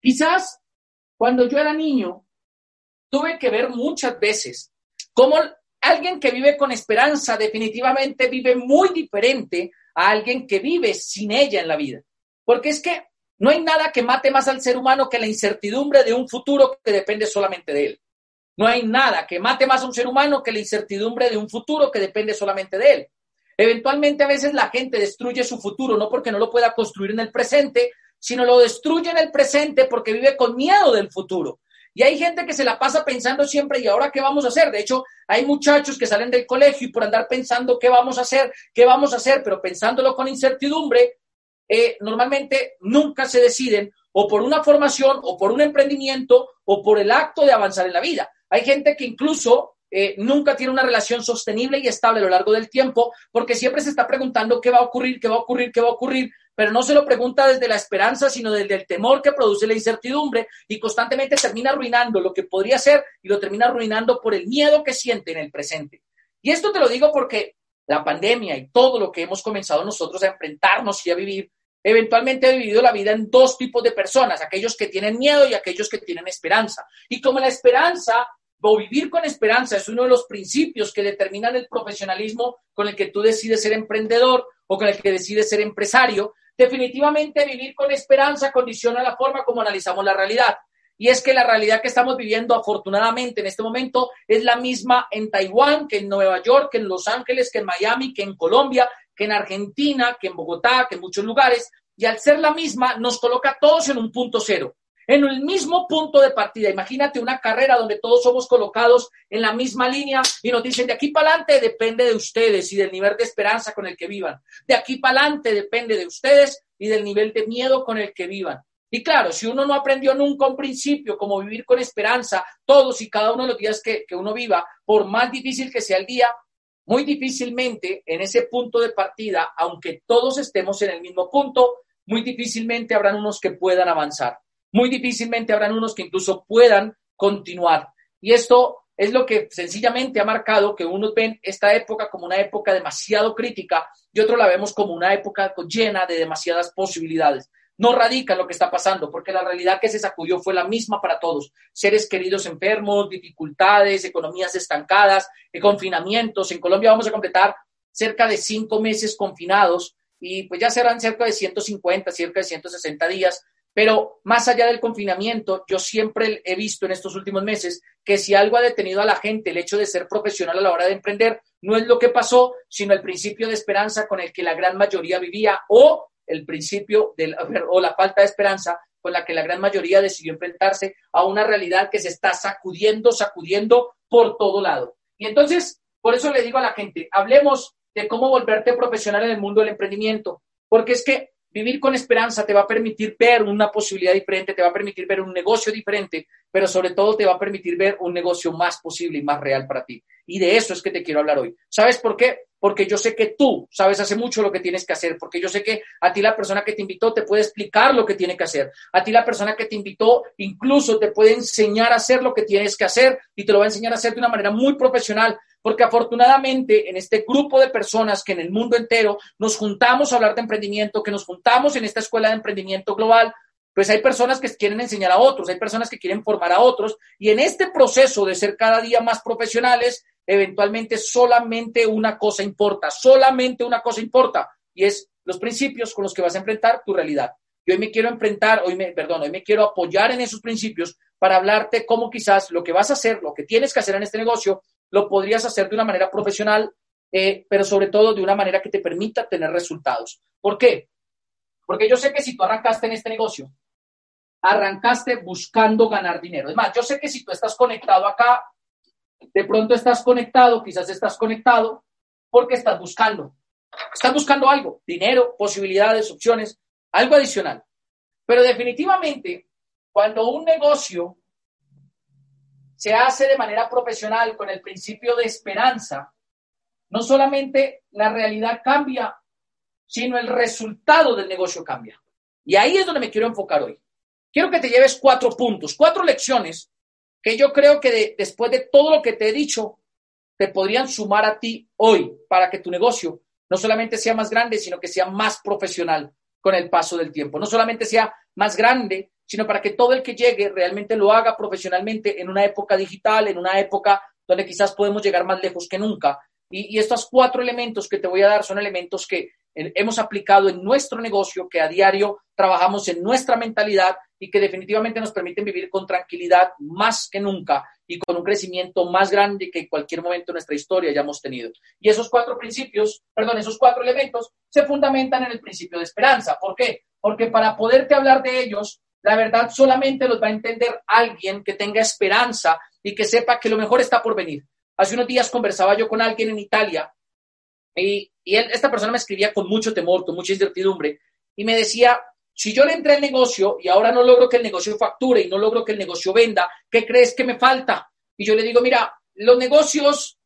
[SPEAKER 1] quizás cuando yo era niño, tuve que ver muchas veces cómo alguien que vive con esperanza definitivamente vive muy diferente a alguien que vive sin ella en la vida. Porque es que no hay nada que mate más al ser humano que la incertidumbre de un futuro que depende solamente de él. No hay nada que mate más a un ser humano que la incertidumbre de un futuro que depende solamente de él. Eventualmente a veces la gente destruye su futuro no porque no lo pueda construir en el presente, sino lo destruye en el presente porque vive con miedo del futuro. Y hay gente que se la pasa pensando siempre, ¿y ahora qué vamos a hacer? De hecho, hay muchachos que salen del colegio y por andar pensando qué vamos a hacer, qué vamos a hacer, pero pensándolo con incertidumbre, eh, normalmente nunca se deciden o por una formación o por un emprendimiento o por el acto de avanzar en la vida. Hay gente que incluso eh, nunca tiene una relación sostenible y estable a lo largo del tiempo porque siempre se está preguntando qué va a ocurrir, qué va a ocurrir, qué va a ocurrir, pero no se lo pregunta desde la esperanza, sino desde el temor que produce la incertidumbre y constantemente termina arruinando lo que podría ser y lo termina arruinando por el miedo que siente en el presente. Y esto te lo digo porque la pandemia y todo lo que hemos comenzado nosotros a enfrentarnos y a vivir Eventualmente he vivido la vida en dos tipos de personas, aquellos que tienen miedo y aquellos que tienen esperanza. Y como la esperanza o vivir con esperanza es uno de los principios que determinan el profesionalismo con el que tú decides ser emprendedor o con el que decides ser empresario, definitivamente vivir con esperanza condiciona la forma como analizamos la realidad. Y es que la realidad que estamos viviendo afortunadamente en este momento es la misma en Taiwán, que en Nueva York, que en Los Ángeles, que en Miami, que en Colombia, que en Argentina, que en Bogotá, que en muchos lugares, y al ser la misma nos coloca todos en un punto cero, en el mismo punto de partida. Imagínate una carrera donde todos somos colocados en la misma línea y nos dicen de aquí para adelante depende de ustedes y del nivel de esperanza con el que vivan. De aquí para adelante depende de ustedes y del nivel de miedo con el que vivan. Y claro, si uno no aprendió nunca un principio como vivir con esperanza todos y cada uno de los días que, que uno viva, por más difícil que sea el día, muy difícilmente en ese punto de partida, aunque todos estemos en el mismo punto, muy difícilmente habrán unos que puedan avanzar, muy difícilmente habrán unos que incluso puedan continuar. Y esto es lo que sencillamente ha marcado que unos ven esta época como una época demasiado crítica y otros la vemos como una época llena de demasiadas posibilidades no radica lo que está pasando, porque la realidad que se sacudió fue la misma para todos. Seres queridos enfermos, dificultades, economías estancadas, eh, confinamientos. En Colombia vamos a completar cerca de cinco meses confinados y pues ya serán cerca de 150, cerca de 160 días. Pero más allá del confinamiento, yo siempre he visto en estos últimos meses que si algo ha detenido a la gente el hecho de ser profesional a la hora de emprender, no es lo que pasó, sino el principio de esperanza con el que la gran mayoría vivía o el principio o la falta de esperanza con la que la gran mayoría decidió enfrentarse a una realidad que se está sacudiendo, sacudiendo por todo lado. Y entonces, por eso le digo a la gente, hablemos de cómo volverte profesional en el mundo del emprendimiento, porque es que vivir con esperanza te va a permitir ver una posibilidad diferente, te va a permitir ver un negocio diferente, pero sobre todo te va a permitir ver un negocio más posible y más real para ti. Y de eso es que te quiero hablar hoy. ¿Sabes por qué? Porque yo sé que tú sabes hace mucho lo que tienes que hacer, porque yo sé que a ti la persona que te invitó te puede explicar lo que tiene que hacer. A ti la persona que te invitó incluso te puede enseñar a hacer lo que tienes que hacer y te lo va a enseñar a hacer de una manera muy profesional, porque afortunadamente en este grupo de personas que en el mundo entero nos juntamos a hablar de emprendimiento, que nos juntamos en esta escuela de emprendimiento global, pues hay personas que quieren enseñar a otros, hay personas que quieren formar a otros y en este proceso de ser cada día más profesionales, eventualmente solamente una cosa importa, solamente una cosa importa y es los principios con los que vas a enfrentar tu realidad. Yo hoy me quiero enfrentar, hoy me, perdón, hoy me quiero apoyar en esos principios para hablarte cómo quizás lo que vas a hacer, lo que tienes que hacer en este negocio, lo podrías hacer de una manera profesional, eh, pero sobre todo de una manera que te permita tener resultados. ¿Por qué? Porque yo sé que si tú arrancaste en este negocio arrancaste buscando ganar dinero. Es más, yo sé que si tú estás conectado acá, de pronto estás conectado, quizás estás conectado porque estás buscando. Estás buscando algo, dinero, posibilidades, opciones, algo adicional. Pero definitivamente, cuando un negocio se hace de manera profesional con el principio de esperanza, no solamente la realidad cambia, sino el resultado del negocio cambia. Y ahí es donde me quiero enfocar hoy. Quiero que te lleves cuatro puntos, cuatro lecciones que yo creo que después de todo lo que te he dicho, te podrían sumar a ti hoy para que tu negocio no solamente sea más grande, sino que sea más profesional con el paso del tiempo. No solamente sea más grande, sino para que todo el que llegue realmente lo haga profesionalmente en una época digital, en una época donde quizás podemos llegar más lejos que nunca. Y, y estos cuatro elementos que te voy a dar son elementos que hemos aplicado en nuestro negocio, que a diario trabajamos en nuestra mentalidad y que definitivamente nos permiten vivir con tranquilidad más que nunca y con un crecimiento más grande que en cualquier momento de nuestra historia hayamos tenido. Y esos cuatro principios, perdón, esos cuatro elementos se fundamentan en el principio de esperanza. ¿Por qué? Porque para poderte hablar de ellos, la verdad solamente los va a entender alguien que tenga esperanza y que sepa que lo mejor está por venir. Hace unos días conversaba yo con alguien en Italia y, esta persona me escribía con mucho temor, con mucha incertidumbre, y me decía, si yo le entré al negocio y ahora no logro que el negocio facture y no logro que el negocio venda, ¿qué crees que me falta? Y yo le digo, mira, los negocios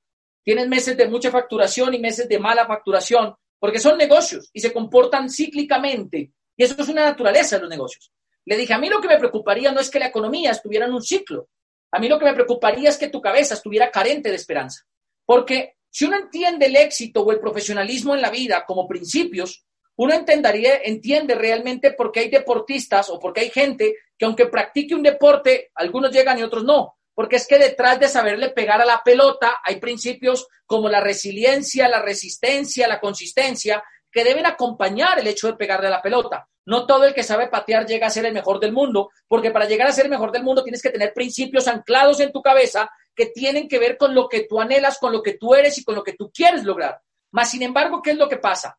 [SPEAKER 1] tienen meses de mucha facturación y meses de mala facturación, porque son negocios y se comportan cíclicamente. Y eso es una naturaleza de los negocios. Le dije, a mí lo que me preocuparía no es que la economía estuviera en un ciclo. A mí lo que me preocuparía es que tu cabeza estuviera carente de esperanza. Porque si uno entiende el éxito o el profesionalismo en la vida como principios, uno entendería, entiende realmente por qué hay deportistas o por qué hay gente que aunque practique un deporte, algunos llegan y otros no. Porque es que detrás de saberle pegar a la pelota hay principios como la resiliencia, la resistencia, la consistencia, que deben acompañar el hecho de pegarle a la pelota. No todo el que sabe patear llega a ser el mejor del mundo, porque para llegar a ser el mejor del mundo tienes que tener principios anclados en tu cabeza que tienen que ver con lo que tú anhelas, con lo que tú eres y con lo que tú quieres lograr. Más sin embargo, ¿qué es lo que pasa?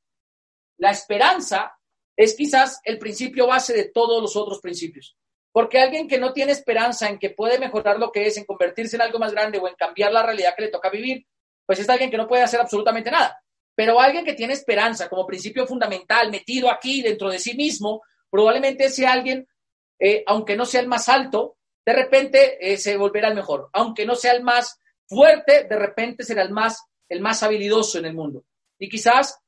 [SPEAKER 1] La esperanza es quizás el principio base de todos los otros principios. Porque alguien que no tiene esperanza en que puede mejorar lo que es, en convertirse en algo más grande o en cambiar la realidad que le toca vivir, pues es alguien que no puede hacer absolutamente nada. Pero alguien que tiene esperanza como principio fundamental metido aquí dentro de sí mismo, probablemente sea alguien, eh, aunque no sea el más alto, de repente eh, se volverá el mejor. Aunque no sea el más fuerte, de repente será el más, el más habilidoso en el mundo. Y quizás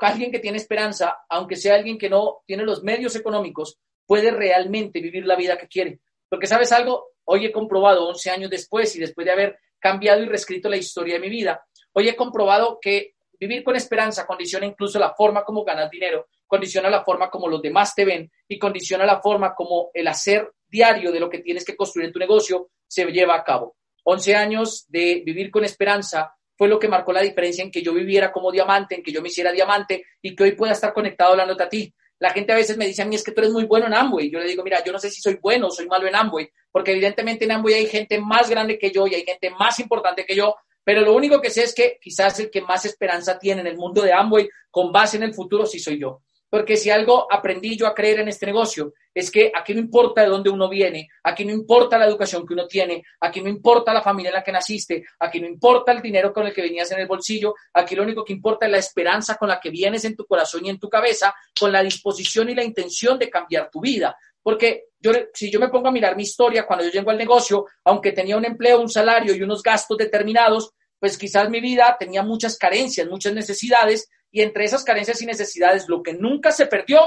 [SPEAKER 1] alguien que tiene esperanza, aunque sea alguien que no tiene los medios económicos, puede realmente vivir la vida que quiere. Porque sabes algo, hoy he comprobado, 11 años después y después de haber cambiado y reescrito la historia de mi vida, hoy he comprobado que vivir con esperanza condiciona incluso la forma como ganas dinero, condiciona la forma como los demás te ven y condiciona la forma como el hacer diario de lo que tienes que construir en tu negocio se lleva a cabo. 11 años de vivir con esperanza fue lo que marcó la diferencia en que yo viviera como diamante, en que yo me hiciera diamante y que hoy pueda estar conectado hablándote a ti. La gente a veces me dice a mí es que tú eres muy bueno en Amway. Yo le digo, mira, yo no sé si soy bueno o soy malo en Amway, porque evidentemente en Amway hay gente más grande que yo y hay gente más importante que yo, pero lo único que sé es que quizás el que más esperanza tiene en el mundo de Amway con base en el futuro sí soy yo. Porque si algo aprendí yo a creer en este negocio es que aquí no importa de dónde uno viene, aquí no importa la educación que uno tiene, aquí no importa la familia en la que naciste, aquí no importa el dinero con el que venías en el bolsillo, aquí lo único que importa es la esperanza con la que vienes en tu corazón y en tu cabeza, con la disposición y la intención de cambiar tu vida. Porque yo, si yo me pongo a mirar mi historia cuando yo llego al negocio, aunque tenía un empleo, un salario y unos gastos determinados, pues quizás mi vida tenía muchas carencias, muchas necesidades, y entre esas carencias y necesidades, lo que nunca se perdió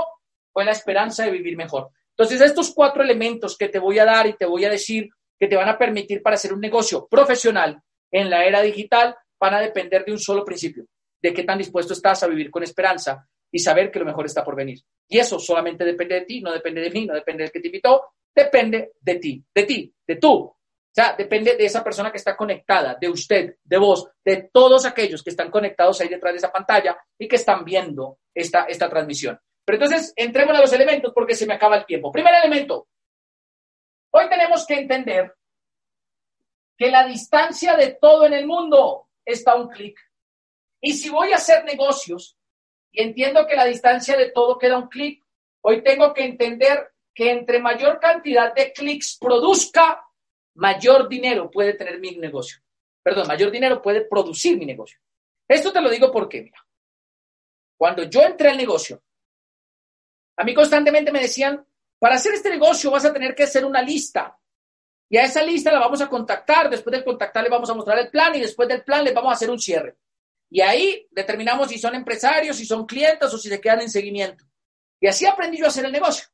[SPEAKER 1] fue la esperanza de vivir mejor. Entonces, estos cuatro elementos que te voy a dar y te voy a decir que te van a permitir para hacer un negocio profesional en la era digital van a depender de un solo principio, de qué tan dispuesto estás a vivir con esperanza y saber que lo mejor está por venir. Y eso solamente depende de ti, no depende de mí, no depende del que te invitó, depende de ti, de ti, de tú, sea, depende de esa persona que está conectada, de usted, de vos, de todos aquellos que están conectados ahí detrás de esa pantalla y que están viendo esta, esta transmisión. Pero entonces, entremos a los elementos porque se me acaba el tiempo. Primer elemento. Hoy tenemos que entender que la distancia de todo en el mundo está a un clic. Y si voy a hacer negocios y entiendo que la distancia de todo queda un clic, hoy tengo que entender que entre mayor cantidad de clics produzca, mayor dinero puede tener mi negocio. Perdón, mayor dinero puede producir mi negocio. Esto te lo digo porque, mira, cuando yo entré al negocio, a mí constantemente me decían, para hacer este negocio vas a tener que hacer una lista. Y a esa lista la vamos a contactar, después del contactar le vamos a mostrar el plan y después del plan le vamos a hacer un cierre. Y ahí determinamos si son empresarios, si son clientes o si se quedan en seguimiento. Y así aprendí yo a hacer el negocio.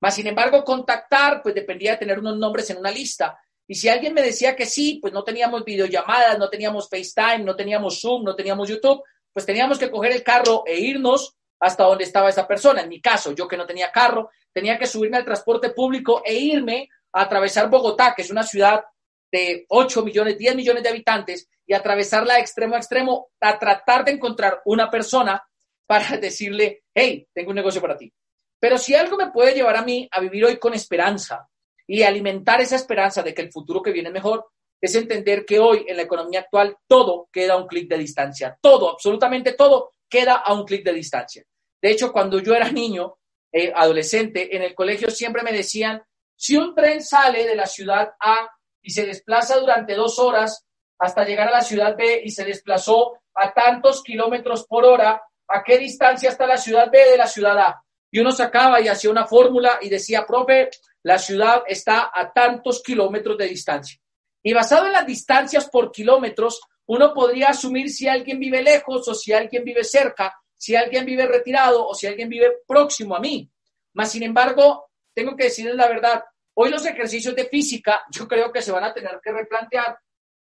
[SPEAKER 1] Más sin embargo, contactar, pues dependía de tener unos nombres en una lista. Y si alguien me decía que sí, pues no teníamos videollamadas, no teníamos FaceTime, no teníamos Zoom, no teníamos YouTube, pues teníamos que coger el carro e irnos hasta donde estaba esa persona. En mi caso, yo que no tenía carro, tenía que subirme al transporte público e irme a atravesar Bogotá, que es una ciudad de 8 millones, 10 millones de habitantes, y atravesarla de extremo a extremo a tratar de encontrar una persona para [LAUGHS] decirle, hey, tengo un negocio para ti. Pero si algo me puede llevar a mí a vivir hoy con esperanza y alimentar esa esperanza de que el futuro que viene mejor, es entender que hoy en la economía actual todo queda a un clic de distancia. Todo, absolutamente todo queda a un clic de distancia. De hecho, cuando yo era niño, eh, adolescente, en el colegio siempre me decían, si un tren sale de la ciudad A y se desplaza durante dos horas hasta llegar a la ciudad B y se desplazó a tantos kilómetros por hora, ¿a qué distancia está la ciudad B de la ciudad A? Y uno sacaba y hacía una fórmula y decía, profe, la ciudad está a tantos kilómetros de distancia. Y basado en las distancias por kilómetros, uno podría asumir si alguien vive lejos o si alguien vive cerca, si alguien vive retirado o si alguien vive próximo a mí. Mas, sin embargo, tengo que decirles la verdad, hoy los ejercicios de física yo creo que se van a tener que replantear,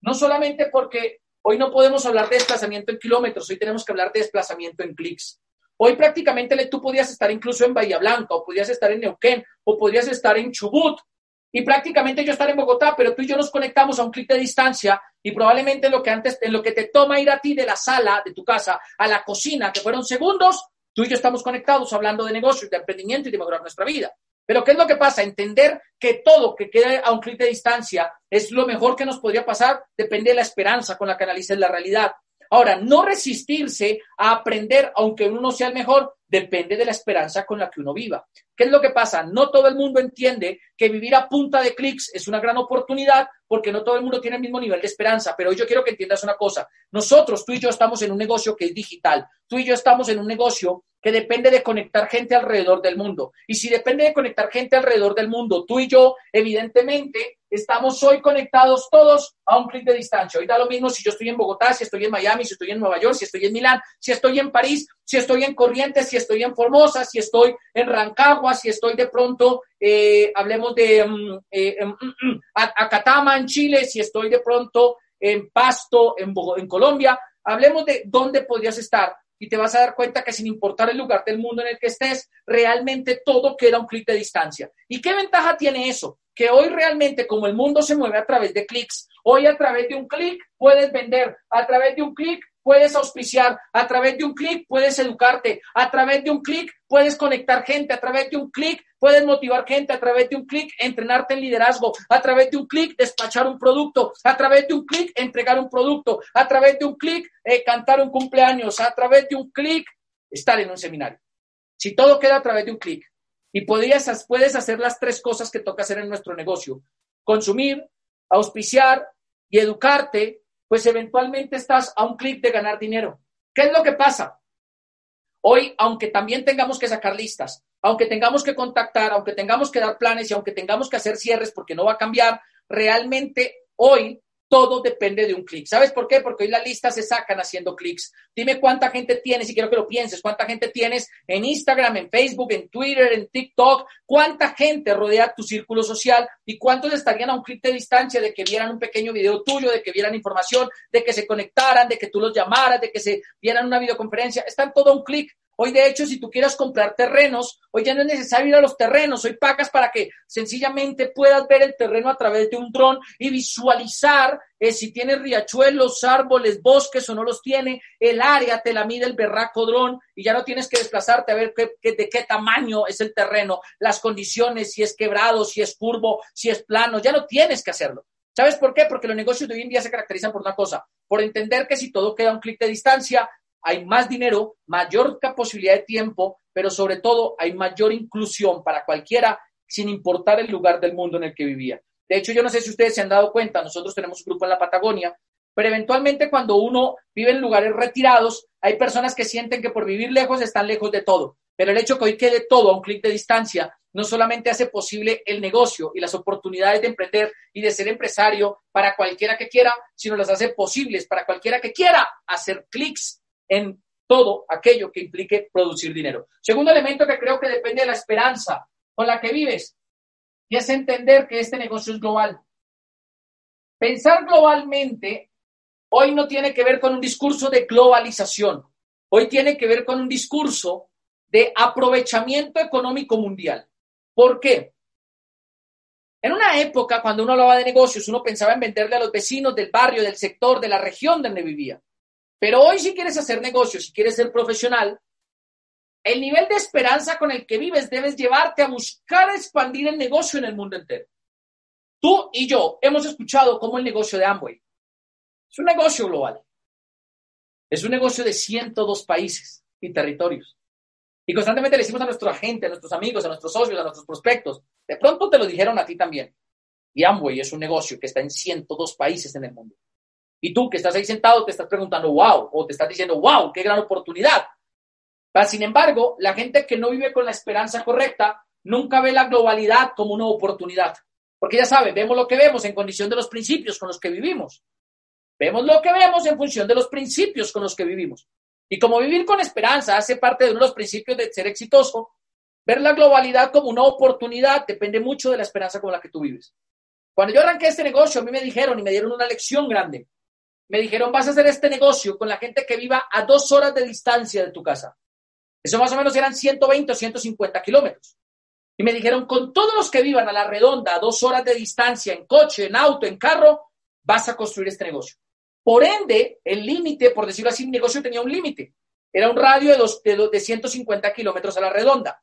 [SPEAKER 1] no solamente porque hoy no podemos hablar de desplazamiento en kilómetros, hoy tenemos que hablar de desplazamiento en clics. Hoy prácticamente tú podías estar incluso en Bahía Blanca, o podías estar en Neuquén, o podías estar en Chubut, y prácticamente yo estar en Bogotá, pero tú y yo nos conectamos a un clic de distancia y probablemente lo que antes, en lo que te toma ir a ti de la sala de tu casa a la cocina, que fueron segundos, tú y yo estamos conectados hablando de negocios, de emprendimiento y de mejorar nuestra vida. Pero ¿qué es lo que pasa? Entender que todo que quede a un clic de distancia es lo mejor que nos podría pasar, depende de la esperanza con la que analices la realidad. Ahora, no resistirse a aprender, aunque uno no sea el mejor, depende de la esperanza con la que uno viva. ¿Qué es lo que pasa? No todo el mundo entiende que vivir a punta de clics es una gran oportunidad porque no todo el mundo tiene el mismo nivel de esperanza. Pero yo quiero que entiendas una cosa. Nosotros, tú y yo, estamos en un negocio que es digital. Tú y yo estamos en un negocio que depende de conectar gente alrededor del mundo. Y si depende de conectar gente alrededor del mundo, tú y yo, evidentemente, estamos hoy conectados todos a un clic de distancia. Hoy da lo mismo si yo estoy en Bogotá, si estoy en Miami, si estoy en Nueva York, si estoy en Milán, si estoy en París, si estoy en Corrientes, si estoy en Formosa, si estoy en Rancagua, si estoy de pronto, eh, hablemos de mm, eh, mm, mm, Acatama en Chile, si estoy de pronto en Pasto en, en Colombia. Hablemos de dónde podrías estar y te vas a dar cuenta que sin importar el lugar del mundo en el que estés, realmente todo queda un clic de distancia. ¿Y qué ventaja tiene eso? Que hoy realmente, como el mundo se mueve a través de clics, hoy a través de un clic puedes vender, a través de un clic puedes auspiciar, a través de un clic puedes educarte, a través de un clic puedes conectar gente, a través de un clic puedes motivar gente, a través de un clic entrenarte en liderazgo, a través de un clic despachar un producto, a través de un clic entregar un producto, a través de un clic eh, cantar un cumpleaños, a través de un clic estar en un seminario. Si todo queda a través de un clic y podrías, puedes hacer las tres cosas que toca hacer en nuestro negocio, consumir, auspiciar y educarte, pues eventualmente estás a un clic de ganar dinero. ¿Qué es lo que pasa? Hoy, aunque también tengamos que sacar listas, aunque tengamos que contactar, aunque tengamos que dar planes y aunque tengamos que hacer cierres porque no va a cambiar, realmente hoy todo depende de un clic. ¿Sabes por qué? Porque hoy las listas se sacan haciendo clics. Dime cuánta gente tienes, y quiero que lo pienses, cuánta gente tienes en Instagram, en Facebook, en Twitter, en TikTok, cuánta gente rodea tu círculo social y cuántos estarían a un clic de distancia de que vieran un pequeño video tuyo, de que vieran información, de que se conectaran, de que tú los llamaras, de que se vieran una videoconferencia. Están todo a un clic. Hoy, de hecho, si tú quieres comprar terrenos, hoy ya no es necesario ir a los terrenos, hoy pagas para que sencillamente puedas ver el terreno a través de un dron y visualizar eh, si tiene riachuelos, árboles, bosques o no los tiene, el área te la mide el berraco dron y ya no tienes que desplazarte a ver de qué tamaño es el terreno, las condiciones, si es quebrado, si es curvo, si es plano, ya no tienes que hacerlo. ¿Sabes por qué? Porque los negocios de hoy en día se caracterizan por una cosa, por entender que si todo queda a un clic de distancia, hay más dinero, mayor posibilidad de tiempo, pero sobre todo hay mayor inclusión para cualquiera sin importar el lugar del mundo en el que vivía. De hecho, yo no sé si ustedes se han dado cuenta, nosotros tenemos un grupo en la Patagonia, pero eventualmente cuando uno vive en lugares retirados, hay personas que sienten que por vivir lejos están lejos de todo. Pero el hecho que hoy quede todo a un clic de distancia no solamente hace posible el negocio y las oportunidades de emprender y de ser empresario para cualquiera que quiera, sino las hace posibles para cualquiera que quiera hacer clics en todo aquello que implique producir dinero. Segundo elemento que creo que depende de la esperanza con la que vives y es entender que este negocio es global. Pensar globalmente hoy no tiene que ver con un discurso de globalización, hoy tiene que ver con un discurso de aprovechamiento económico mundial. ¿Por qué? En una época, cuando uno hablaba de negocios, uno pensaba en venderle a los vecinos del barrio, del sector, de la región donde vivía. Pero hoy si quieres hacer negocios, si quieres ser profesional, el nivel de esperanza con el que vives debes llevarte a buscar expandir el negocio en el mundo entero. Tú y yo hemos escuchado cómo el negocio de Amway es un negocio global. Es un negocio de 102 países y territorios. Y constantemente le decimos a nuestra gente, a nuestros amigos, a nuestros socios, a nuestros prospectos. De pronto te lo dijeron a ti también. Y Amway es un negocio que está en 102 países en el mundo. Y tú que estás ahí sentado te estás preguntando, wow, o te estás diciendo, wow, qué gran oportunidad. Pero, sin embargo, la gente que no vive con la esperanza correcta nunca ve la globalidad como una oportunidad. Porque ya sabe, vemos lo que vemos en condición de los principios con los que vivimos. Vemos lo que vemos en función de los principios con los que vivimos. Y como vivir con esperanza hace parte de uno de los principios de ser exitoso, ver la globalidad como una oportunidad depende mucho de la esperanza con la que tú vives. Cuando yo arranqué este negocio, a mí me dijeron y me dieron una lección grande me dijeron, vas a hacer este negocio con la gente que viva a dos horas de distancia de tu casa. Eso más o menos eran 120 o 150 kilómetros. Y me dijeron, con todos los que vivan a la redonda, a dos horas de distancia, en coche, en auto, en carro, vas a construir este negocio. Por ende, el límite, por decirlo así, mi negocio tenía un límite. Era un radio de, dos, de, de 150 kilómetros a la redonda.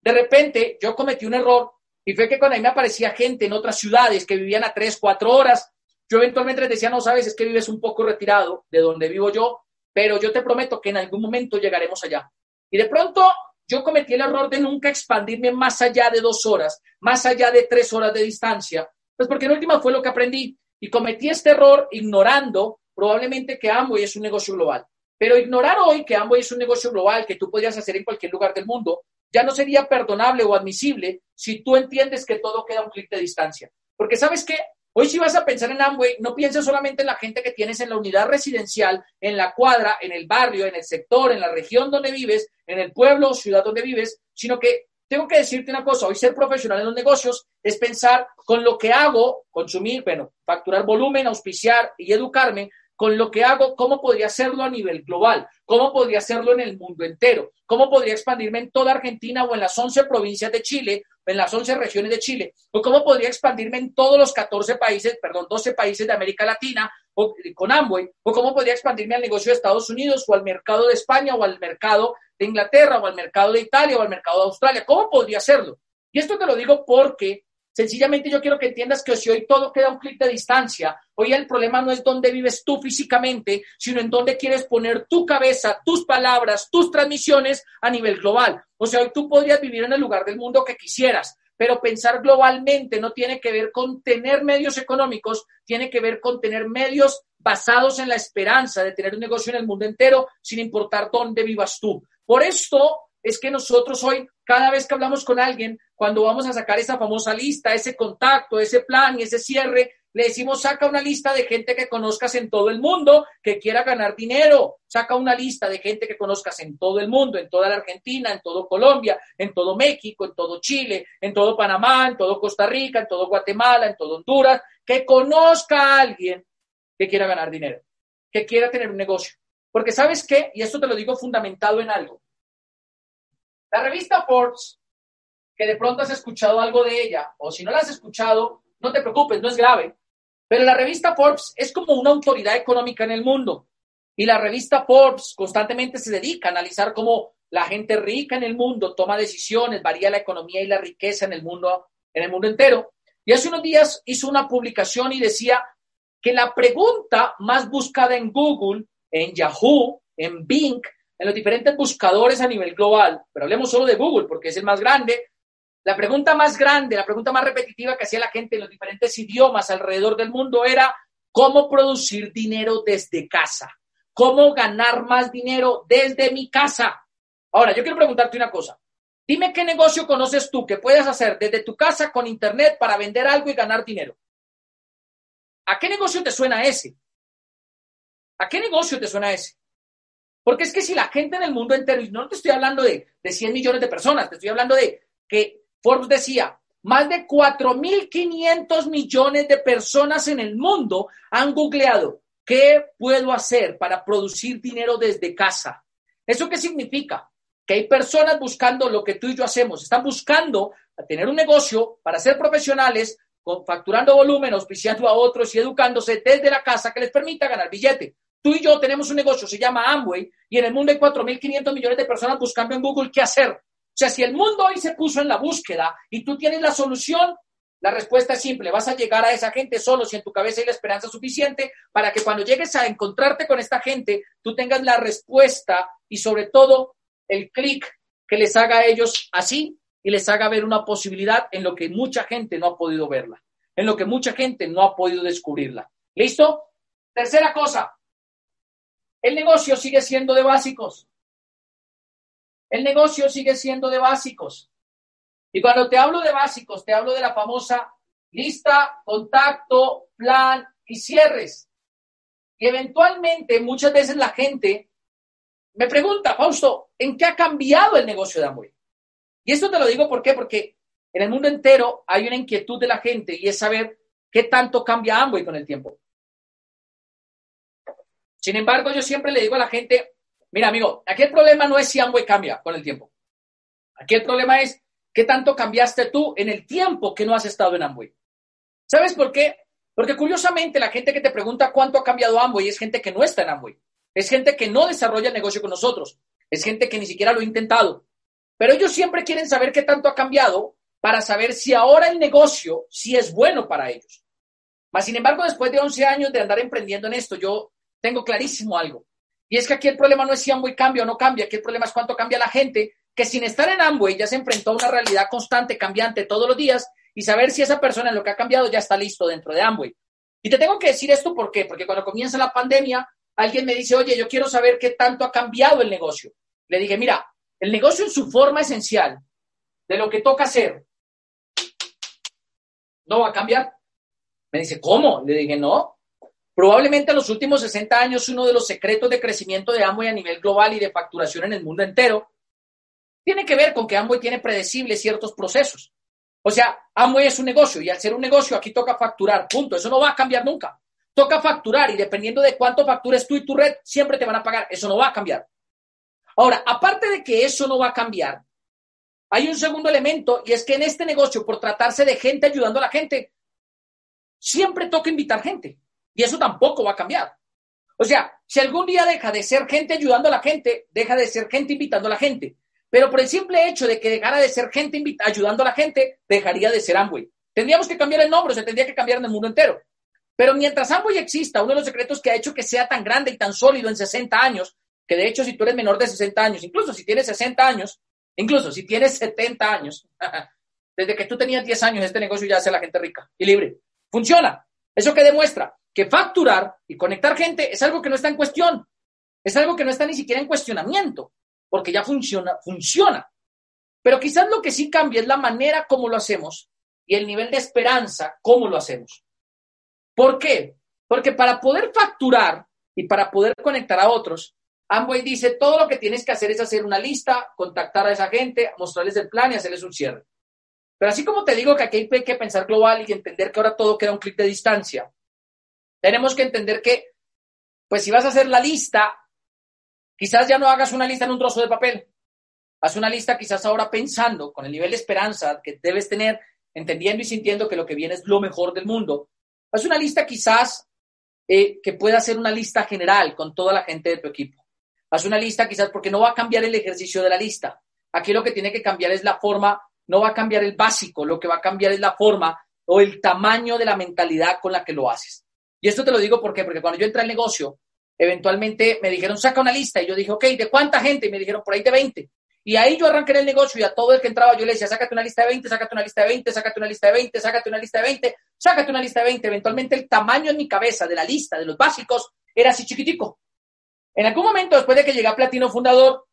[SPEAKER 1] De repente, yo cometí un error y fue que cuando ahí me aparecía gente en otras ciudades que vivían a tres, cuatro horas, yo eventualmente les decía, no sabes, es que vives un poco retirado de donde vivo yo, pero yo te prometo que en algún momento llegaremos allá. Y de pronto yo cometí el error de nunca expandirme más allá de dos horas, más allá de tres horas de distancia, pues porque en última fue lo que aprendí. Y cometí este error ignorando probablemente que Amway es un negocio global. Pero ignorar hoy que Amway es un negocio global que tú podrías hacer en cualquier lugar del mundo, ya no sería perdonable o admisible si tú entiendes que todo queda un clic de distancia. Porque sabes que Hoy si vas a pensar en Amway, no pienses solamente en la gente que tienes en la unidad residencial, en la cuadra, en el barrio, en el sector, en la región donde vives, en el pueblo o ciudad donde vives, sino que tengo que decirte una cosa, hoy ser profesional en los negocios es pensar con lo que hago, consumir, bueno, facturar volumen, auspiciar y educarme, con lo que hago, cómo podría hacerlo a nivel global, cómo podría hacerlo en el mundo entero, cómo podría expandirme en toda Argentina o en las 11 provincias de Chile, en las 11 regiones de Chile, o cómo podría expandirme en todos los 14 países, perdón, 12 países de América Latina o, con Amway, o cómo podría expandirme al negocio de Estados Unidos o al mercado de España o al mercado de Inglaterra o al mercado de Italia o al mercado de Australia, cómo podría hacerlo. Y esto te lo digo porque Sencillamente yo quiero que entiendas que si hoy todo queda un clic de distancia, hoy el problema no es dónde vives tú físicamente, sino en dónde quieres poner tu cabeza, tus palabras, tus transmisiones a nivel global. O sea, hoy tú podrías vivir en el lugar del mundo que quisieras, pero pensar globalmente no tiene que ver con tener medios económicos, tiene que ver con tener medios basados en la esperanza de tener un negocio en el mundo entero, sin importar dónde vivas tú. Por esto es que nosotros hoy, cada vez que hablamos con alguien, cuando vamos a sacar esa famosa lista, ese contacto, ese plan y ese cierre, le decimos, saca una lista de gente que conozcas en todo el mundo que quiera ganar dinero. Saca una lista de gente que conozcas en todo el mundo, en toda la Argentina, en todo Colombia, en todo México, en todo Chile, en todo Panamá, en todo Costa Rica, en todo Guatemala, en todo Honduras, que conozca a alguien que quiera ganar dinero, que quiera tener un negocio. Porque sabes qué, y esto te lo digo fundamentado en algo, la revista Forbes, que de pronto has escuchado algo de ella, o si no la has escuchado, no te preocupes, no es grave, pero la revista Forbes es como una autoridad económica en el mundo. Y la revista Forbes constantemente se dedica a analizar cómo la gente rica en el mundo toma decisiones, varía la economía y la riqueza en el mundo, en el mundo entero. Y hace unos días hizo una publicación y decía que la pregunta más buscada en Google, en Yahoo, en Bing, en los diferentes buscadores a nivel global, pero hablemos solo de Google porque es el más grande, la pregunta más grande, la pregunta más repetitiva que hacía la gente en los diferentes idiomas alrededor del mundo era cómo producir dinero desde casa, cómo ganar más dinero desde mi casa. Ahora, yo quiero preguntarte una cosa. Dime qué negocio conoces tú que puedes hacer desde tu casa con internet para vender algo y ganar dinero. ¿A qué negocio te suena ese? ¿A qué negocio te suena ese? Porque es que si la gente en el mundo entero, y no te estoy hablando de, de 100 millones de personas, te estoy hablando de que Forbes decía, más de 4.500 millones de personas en el mundo han googleado, ¿qué puedo hacer para producir dinero desde casa? ¿Eso qué significa? Que hay personas buscando lo que tú y yo hacemos, están buscando tener un negocio para ser profesionales, facturando volumen, auspiciando a otros y educándose desde la casa que les permita ganar billete. Tú y yo tenemos un negocio, se llama Amway, y en el mundo hay 4.500 millones de personas buscando en Google qué hacer. O sea, si el mundo hoy se puso en la búsqueda y tú tienes la solución, la respuesta es simple, vas a llegar a esa gente solo si en tu cabeza hay la esperanza suficiente para que cuando llegues a encontrarte con esta gente, tú tengas la respuesta y sobre todo el clic que les haga a ellos así y les haga ver una posibilidad en lo que mucha gente no ha podido verla, en lo que mucha gente no ha podido descubrirla. ¿Listo? Tercera cosa, el negocio sigue siendo de básicos. El negocio sigue siendo de básicos. Y cuando te hablo de básicos, te hablo de la famosa lista, contacto, plan y cierres. Y eventualmente, muchas veces la gente me pregunta, Fausto, ¿en qué ha cambiado el negocio de Amway? Y esto te lo digo ¿por qué? porque en el mundo entero hay una inquietud de la gente y es saber qué tanto cambia Amway con el tiempo. Sin embargo, yo siempre le digo a la gente, Mira, amigo, aquí el problema no es si Amway cambia con el tiempo. Aquí el problema es qué tanto cambiaste tú en el tiempo que no has estado en Amway. ¿Sabes por qué? Porque curiosamente la gente que te pregunta cuánto ha cambiado Amway es gente que no está en Amway. Es gente que no desarrolla el negocio con nosotros. Es gente que ni siquiera lo ha intentado. Pero ellos siempre quieren saber qué tanto ha cambiado para saber si ahora el negocio sí es bueno para ellos. Mas, sin embargo, después de 11 años de andar emprendiendo en esto, yo tengo clarísimo algo. Y es que aquí el problema no es si Amway cambia o no cambia, aquí el problema es cuánto cambia la gente que sin estar en Amway ya se enfrentó a una realidad constante, cambiante todos los días y saber si esa persona en lo que ha cambiado ya está listo dentro de Amway. Y te tengo que decir esto ¿por qué? Porque cuando comienza la pandemia, alguien me dice, oye, yo quiero saber qué tanto ha cambiado el negocio. Le dije, mira, el negocio en su forma esencial de lo que toca hacer no va a cambiar. Me dice, ¿cómo? Le dije, no, Probablemente en los últimos 60 años uno de los secretos de crecimiento de Amway a nivel global y de facturación en el mundo entero tiene que ver con que Amway tiene predecibles ciertos procesos. O sea, Amway es un negocio y al ser un negocio aquí toca facturar, punto. Eso no va a cambiar nunca. Toca facturar y dependiendo de cuánto factures tú y tu red, siempre te van a pagar. Eso no va a cambiar. Ahora, aparte de que eso no va a cambiar, hay un segundo elemento y es que en este negocio, por tratarse de gente ayudando a la gente, siempre toca invitar gente. Y eso tampoco va a cambiar. O sea, si algún día deja de ser gente ayudando a la gente, deja de ser gente invitando a la gente. Pero por el simple hecho de que dejara de ser gente ayudando a la gente, dejaría de ser Amway. Tendríamos que cambiar el nombre, se tendría que cambiar en el mundo entero. Pero mientras Amway exista, uno de los secretos que ha hecho que sea tan grande y tan sólido en 60 años, que de hecho si tú eres menor de 60 años, incluso si tienes 60 años, incluso si tienes 70 años, [LAUGHS] desde que tú tenías 10 años, este negocio ya hace la gente rica y libre. Funciona. ¿Eso qué demuestra? Que facturar y conectar gente es algo que no está en cuestión, es algo que no está ni siquiera en cuestionamiento, porque ya funciona, funciona. Pero quizás lo que sí cambia es la manera como lo hacemos y el nivel de esperanza como lo hacemos. ¿Por qué? Porque para poder facturar y para poder conectar a otros, Amway dice, todo lo que tienes que hacer es hacer una lista, contactar a esa gente, mostrarles el plan y hacerles un cierre. Pero así como te digo que aquí hay que pensar global y entender que ahora todo queda un clic de distancia, tenemos que entender que, pues si vas a hacer la lista, quizás ya no hagas una lista en un trozo de papel. Haz una lista quizás ahora pensando con el nivel de esperanza que debes tener, entendiendo y sintiendo que lo que viene es lo mejor del mundo. Haz una lista quizás eh, que pueda ser una lista general con toda la gente de tu equipo. Haz una lista quizás porque no va a cambiar el ejercicio de la lista. Aquí lo que tiene que cambiar es la forma, no va a cambiar el básico, lo que va a cambiar es la forma o el tamaño de la mentalidad con la que lo haces. Y esto te lo digo porque, porque cuando yo entré al negocio, eventualmente me dijeron, saca una lista. Y yo dije, ok, ¿de cuánta gente? Y me dijeron, por ahí de 20. Y ahí yo arranqué el negocio y a todo el que entraba yo le decía, sácate una lista de 20, sácate una lista de 20, sácate una lista de 20, sácate una lista de 20, sácate una lista de 20. Eventualmente el tamaño en mi cabeza de la lista de los básicos era así chiquitico. En algún momento, después de que llegué a Platino Fundador,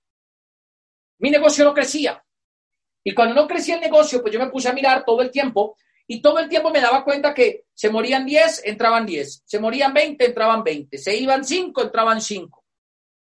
[SPEAKER 1] mi negocio no crecía. Y cuando no crecía el negocio, pues yo me puse a mirar todo el tiempo y todo el tiempo me daba cuenta que se morían 10, entraban 10, se morían 20, entraban 20, se iban 5, entraban 5.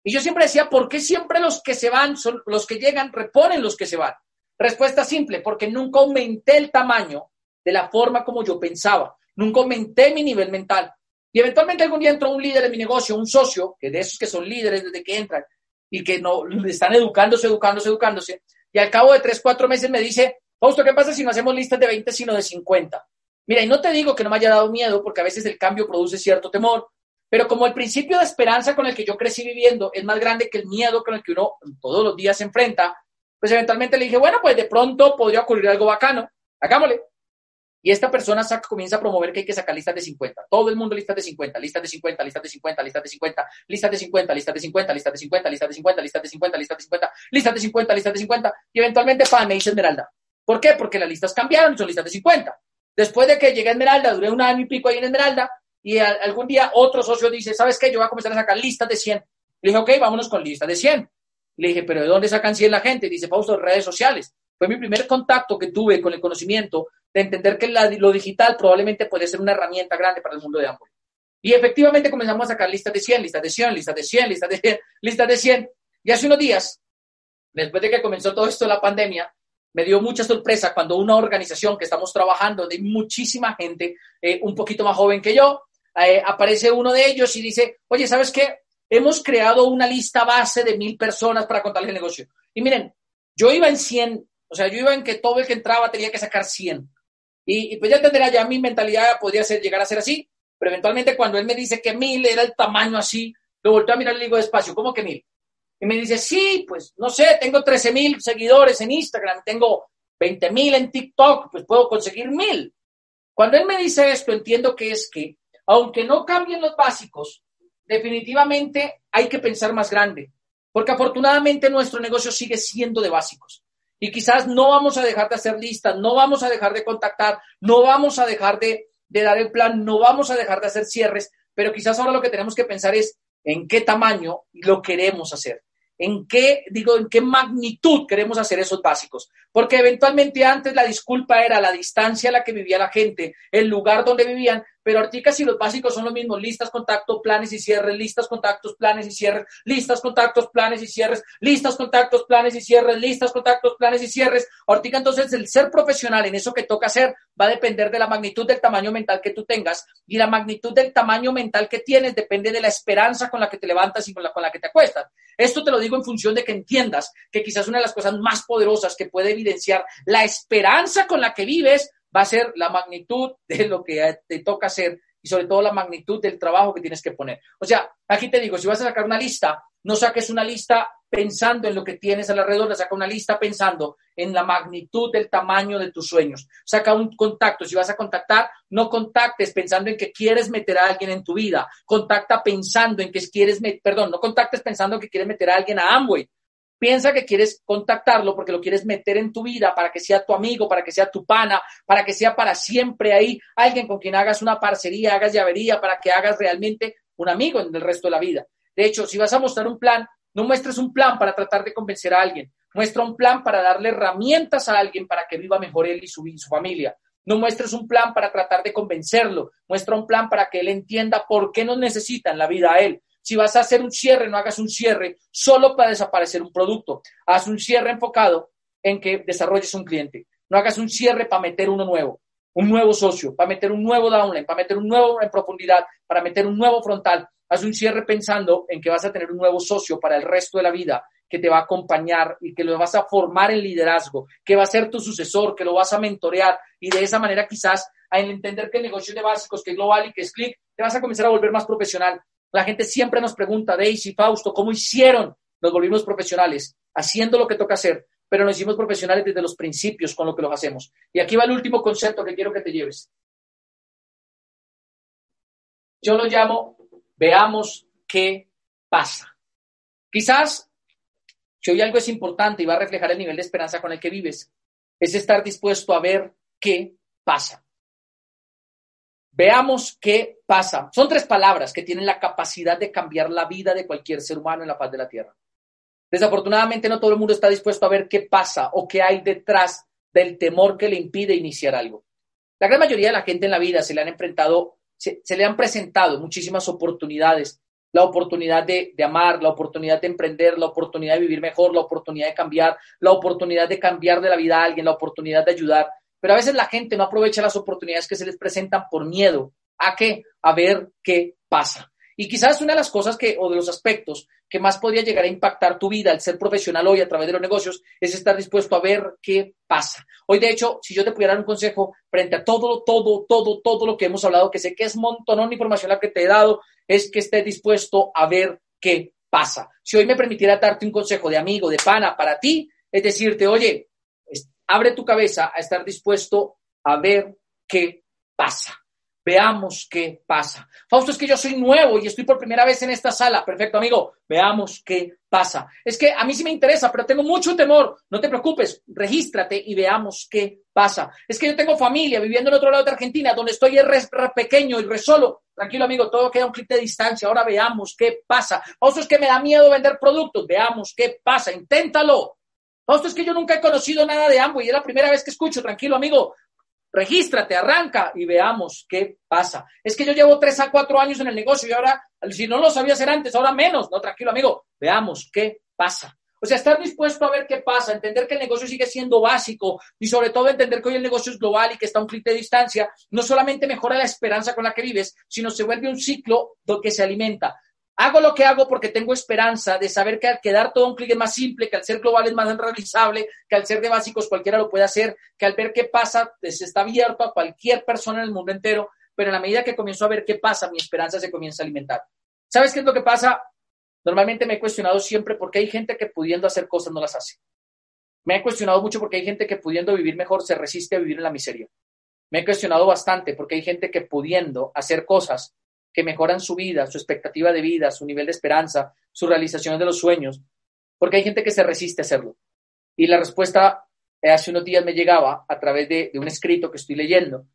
[SPEAKER 1] Y yo siempre decía, ¿por qué siempre los que se van, son los que llegan, reponen los que se van? Respuesta simple, porque nunca aumenté el tamaño de la forma como yo pensaba, nunca aumenté mi nivel mental. Y eventualmente algún día entró un líder de mi negocio, un socio, que de esos que son líderes desde que entran y que no están educándose, educándose, educándose, y al cabo de tres, cuatro meses me dice, Fausto, ¿qué pasa si no hacemos listas de 20, sino de 50? Mira, y no te digo que no me haya dado miedo, porque a veces el cambio produce cierto temor, pero como el principio de esperanza con el que yo crecí viviendo es más grande que el miedo con el que uno todos los días se enfrenta, pues eventualmente le dije, bueno, pues de pronto podría ocurrir algo bacano, hagámosle. Y esta persona saca, comienza a promover que hay que sacar listas de 50. Todo el mundo listas de 50, listas de 50, listas de 50, listas de 50, listas de 50, listas de 50, listas de 50, listas de 50, listas de 50, listas de 50, listas de 50, listas de 50. Y eventualmente, pa, me dice Esmeralda. ¿Por qué? Porque las listas cambiaron son listas de 50. Después de que llegué a Esmeralda, duré un año y pico ahí en Esmeralda, y algún día otro socio dice, ¿sabes qué? Yo voy a comenzar a sacar listas de 100. Le dije, ok, vámonos con listas de 100. Le dije, ¿pero de dónde sacan 100 la gente? Dice, Fausto, redes sociales. Fue mi primer contacto que tuve con el conocimiento de entender que lo digital probablemente puede ser una herramienta grande para el mundo de Amway. Y efectivamente comenzamos a sacar listas de 100, listas de 100, listas de 100, listas de [LAUGHS] 100, listas de 100. Y hace unos días, después de que comenzó todo esto la pandemia, me dio mucha sorpresa cuando una organización que estamos trabajando de muchísima gente, eh, un poquito más joven que yo, eh, aparece uno de ellos y dice, oye, ¿sabes qué? Hemos creado una lista base de mil personas para contarles el negocio. Y miren, yo iba en 100, o sea, yo iba en que todo el que entraba tenía que sacar 100. Y, pues ya entenderá, ya mi mentalidad podría ser, llegar a ser así, pero eventualmente cuando él me dice que mil era el tamaño así, lo volteo a mirar y le digo despacio, ¿cómo que mil? Y me dice, sí, pues no sé, tengo 13 mil seguidores en Instagram, tengo 20 mil en TikTok, pues puedo conseguir mil. Cuando él me dice esto, entiendo que es que, aunque no cambien los básicos, definitivamente hay que pensar más grande, porque afortunadamente nuestro negocio sigue siendo de básicos. Y quizás no vamos a dejar de hacer listas, no vamos a dejar de contactar, no vamos a dejar de, dar el plan, no vamos a dejar de hacer cierres, pero quizás ahora lo que tenemos que pensar es en qué tamaño lo queremos hacer en qué, digo, en qué magnitud queremos hacer esos básicos. Porque eventualmente antes la disculpa era la distancia a la que vivía la gente, el lugar donde vivían, pero ahorita si los básicos son los mismos, listas, contactos, planes y cierres, listas, contactos, planes y cierres, listas, contactos, planes y cierres, listas, contactos, planes y cierres, listas, contactos, planes y cierres. Ahorita entonces el ser profesional en eso que toca hacer va a depender de la magnitud del tamaño mental que tú tengas y la magnitud del tamaño mental que tienes depende de la esperanza con la que te levantas y con la, con la que te acuestas. Esto te lo digo en función de que entiendas que quizás una de las cosas más poderosas que puede evidenciar la esperanza con la que vives va a ser la magnitud de lo que te toca hacer y sobre todo la magnitud del trabajo que tienes que poner. O sea, aquí te digo, si vas a sacar una lista, no saques una lista pensando en lo que tienes alrededor, saca una lista pensando en la magnitud del tamaño de tus sueños. Saca un contacto, si vas a contactar, no contactes pensando en que quieres meter a alguien en tu vida. Contacta pensando en que quieres, perdón, no contactes pensando que quieres meter a alguien a Amway. Piensa que quieres contactarlo porque lo quieres meter en tu vida para que sea tu amigo, para que sea tu pana, para que sea para siempre ahí alguien con quien hagas una parcería, hagas llavería, para que hagas realmente un amigo en el resto de la vida. De hecho, si vas a mostrar un plan, no muestres un plan para tratar de convencer a alguien. Muestra un plan para darle herramientas a alguien para que viva mejor él y su, su familia. No muestres un plan para tratar de convencerlo. Muestra un plan para que él entienda por qué nos necesita en la vida a él. Si vas a hacer un cierre, no hagas un cierre solo para desaparecer un producto. Haz un cierre enfocado en que desarrolles un cliente. No hagas un cierre para meter uno nuevo, un nuevo socio, para meter un nuevo downline, para meter un nuevo en profundidad, para meter un nuevo frontal. Haz un cierre pensando en que vas a tener un nuevo socio para el resto de la vida que te va a acompañar y que lo vas a formar en liderazgo, que va a ser tu sucesor, que lo vas a mentorear y de esa manera quizás al entender que el negocio de básicos, que es global y que es click, te vas a comenzar a volver más profesional. La gente siempre nos pregunta, Daisy, Fausto, ¿cómo hicieron? Nos volvimos profesionales, haciendo lo que toca hacer, pero nos hicimos profesionales desde los principios con lo que lo hacemos. Y aquí va el último concepto que quiero que te lleves. Yo lo llamo, veamos qué pasa. Quizás Si hoy algo es importante y va a reflejar el nivel de esperanza con el que vives, es estar dispuesto a ver qué pasa. Veamos qué pasa. Son tres palabras que tienen la capacidad de cambiar la vida de cualquier ser humano en la paz de la tierra. Desafortunadamente no todo el mundo está dispuesto a ver qué pasa o qué hay detrás del temor que le impide iniciar algo. La gran mayoría de la gente en la vida se le han enfrentado, se, le han presentado muchísimas oportunidades. La oportunidad de, de, amar, la oportunidad de emprender, la oportunidad de vivir mejor, la oportunidad de cambiar, la oportunidad de cambiar de la vida a alguien, la oportunidad de ayudar. Pero a veces la gente no aprovecha las oportunidades que se les presentan por miedo. ¿A qué? A ver qué pasa. Y quizás una de las cosas que, o de los aspectos que más podría llegar a impactar tu vida al ser profesional hoy a través de los negocios es estar dispuesto a ver qué pasa. Hoy, de hecho, si yo te pudiera dar un consejo frente a todo, todo, todo, todo lo que hemos hablado, que sé que es montón de información la que te he dado, es que estés dispuesto a ver qué pasa. Si hoy me permitiera darte un consejo de amigo, de pana para ti, es decirte, oye, abre tu cabeza a estar dispuesto a ver qué pasa. Veamos qué pasa. Fausto, es que yo soy nuevo y estoy por primera vez en esta sala. Perfecto, amigo. Veamos qué pasa. Es que a mí sí me interesa, pero tengo mucho temor. No te preocupes, regístrate y veamos qué pasa. Es que yo tengo familia viviendo en otro lado de Argentina, donde estoy re, pequeño y re solo. Tranquilo, amigo, todo queda un clic de distancia. Ahora veamos qué pasa. Fausto, es que me da miedo vender productos. Veamos qué pasa. Inténtalo. Fausto, es que yo nunca he conocido nada de ambos y es la primera vez que escucho. Tranquilo, amigo regístrate, arranca y veamos qué pasa. Es que yo llevo tres a cuatro años en el negocio y ahora, si no lo sabía hacer antes, ahora menos. No, tranquilo, amigo, veamos qué pasa. O sea, estar dispuesto a ver qué pasa, entender que el negocio sigue siendo básico y sobre todo entender que hoy el negocio es global y que está un clic de distancia, no solamente mejora la esperanza con la que vives, sino se vuelve un ciclo que se alimenta. Hago lo que hago porque tengo esperanza de saber que al quedar todo un clic es más simple, que al ser global es más realizable, que al ser de básicos cualquiera lo puede hacer, que al ver qué pasa se está abierto a cualquier persona en el mundo entero, pero en la medida que comienzo a ver qué pasa, mi esperanza se comienza a alimentar. ¿Sabes qué es lo que pasa? Normalmente me he cuestionado siempre por qué hay gente que pudiendo hacer cosas no las hace. Me he cuestionado mucho porque hay gente que pudiendo vivir mejor se resiste a vivir en la miseria. Me he cuestionado bastante porque hay gente que pudiendo hacer cosas que mejoran su vida, su expectativa de vida, su nivel de esperanza, su realización de los sueños, porque hay gente que se resiste a hacerlo. Y la respuesta eh, hace unos días me llegaba a través de, un escrito que estoy leyendo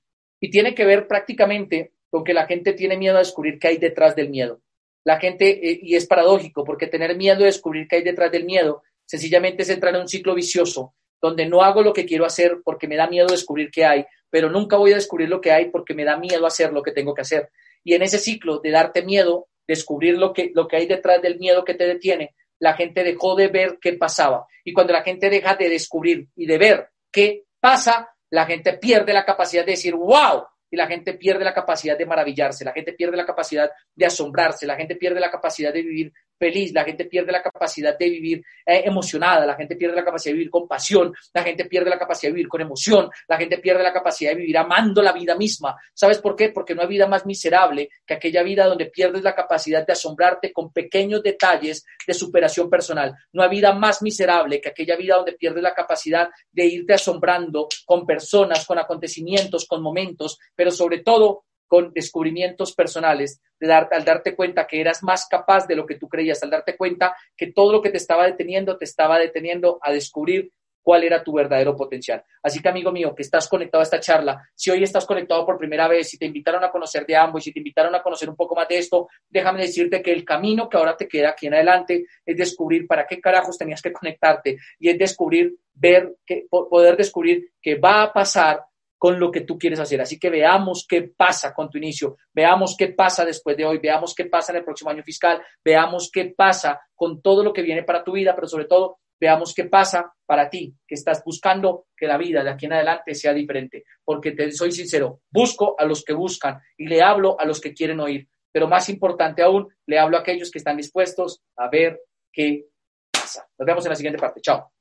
[SPEAKER 1] y tiene que ver prácticamente con que la gente tiene miedo a descubrir qué hay detrás del miedo. La gente, eh, y es paradójico, porque tener miedo de descubrir qué hay detrás del miedo sencillamente es entrar en un ciclo vicioso donde no hago lo que quiero hacer porque me da miedo descubrir qué hay, pero nunca voy a descubrir lo que hay porque me da miedo hacer lo que tengo que hacer. Y en ese ciclo de darte miedo, descubrir lo que, lo que hay detrás del miedo que te detiene, la gente dejó de ver qué pasaba. Y cuando la gente deja de descubrir y de ver qué pasa, la gente pierde la capacidad de decir, wow, y la gente pierde la capacidad de maravillarse, la gente pierde la capacidad de asombrarse, la gente pierde la capacidad de vivir feliz, la gente pierde la capacidad de vivir eh, emocionada, la gente pierde la capacidad de vivir con pasión, la gente pierde la capacidad de vivir con emoción, la gente pierde la capacidad de vivir amando la vida misma. ¿Sabes por qué? Porque no hay vida más miserable que aquella vida donde pierdes la capacidad de asombrarte con pequeños detalles de superación personal. No hay vida más miserable que aquella vida donde pierdes la capacidad de irte asombrando con personas, con acontecimientos, con momentos, pero sobre todo con descubrimientos personales, de al darte cuenta que eras más capaz de lo que tú creías, al darte cuenta que todo lo que te estaba deteniendo, te estaba deteniendo a descubrir cuál era tu verdadero potencial. Así que, amigo mío, que estás conectado a esta charla, si hoy estás conectado por primera vez, si te invitaron a conocer de ambos, si te invitaron a conocer un poco más de esto, déjame decirte que el camino que ahora te queda aquí en adelante es descubrir para qué carajos tenías que conectarte y es descubrir, ver, que, poder descubrir qué va a pasar con lo que tú quieres hacer. Así que veamos qué pasa con tu inicio, veamos qué pasa después de hoy, veamos qué pasa en el próximo año fiscal, veamos qué pasa con todo lo que viene para tu vida, pero sobre todo veamos qué pasa para ti, que estás buscando que la vida de aquí en adelante sea diferente. Porque te soy sincero, busco a los que buscan y le hablo a los que quieren oír. Pero más importante aún, le hablo a aquellos que están dispuestos a ver qué pasa. Nos vemos en la siguiente parte. Chao.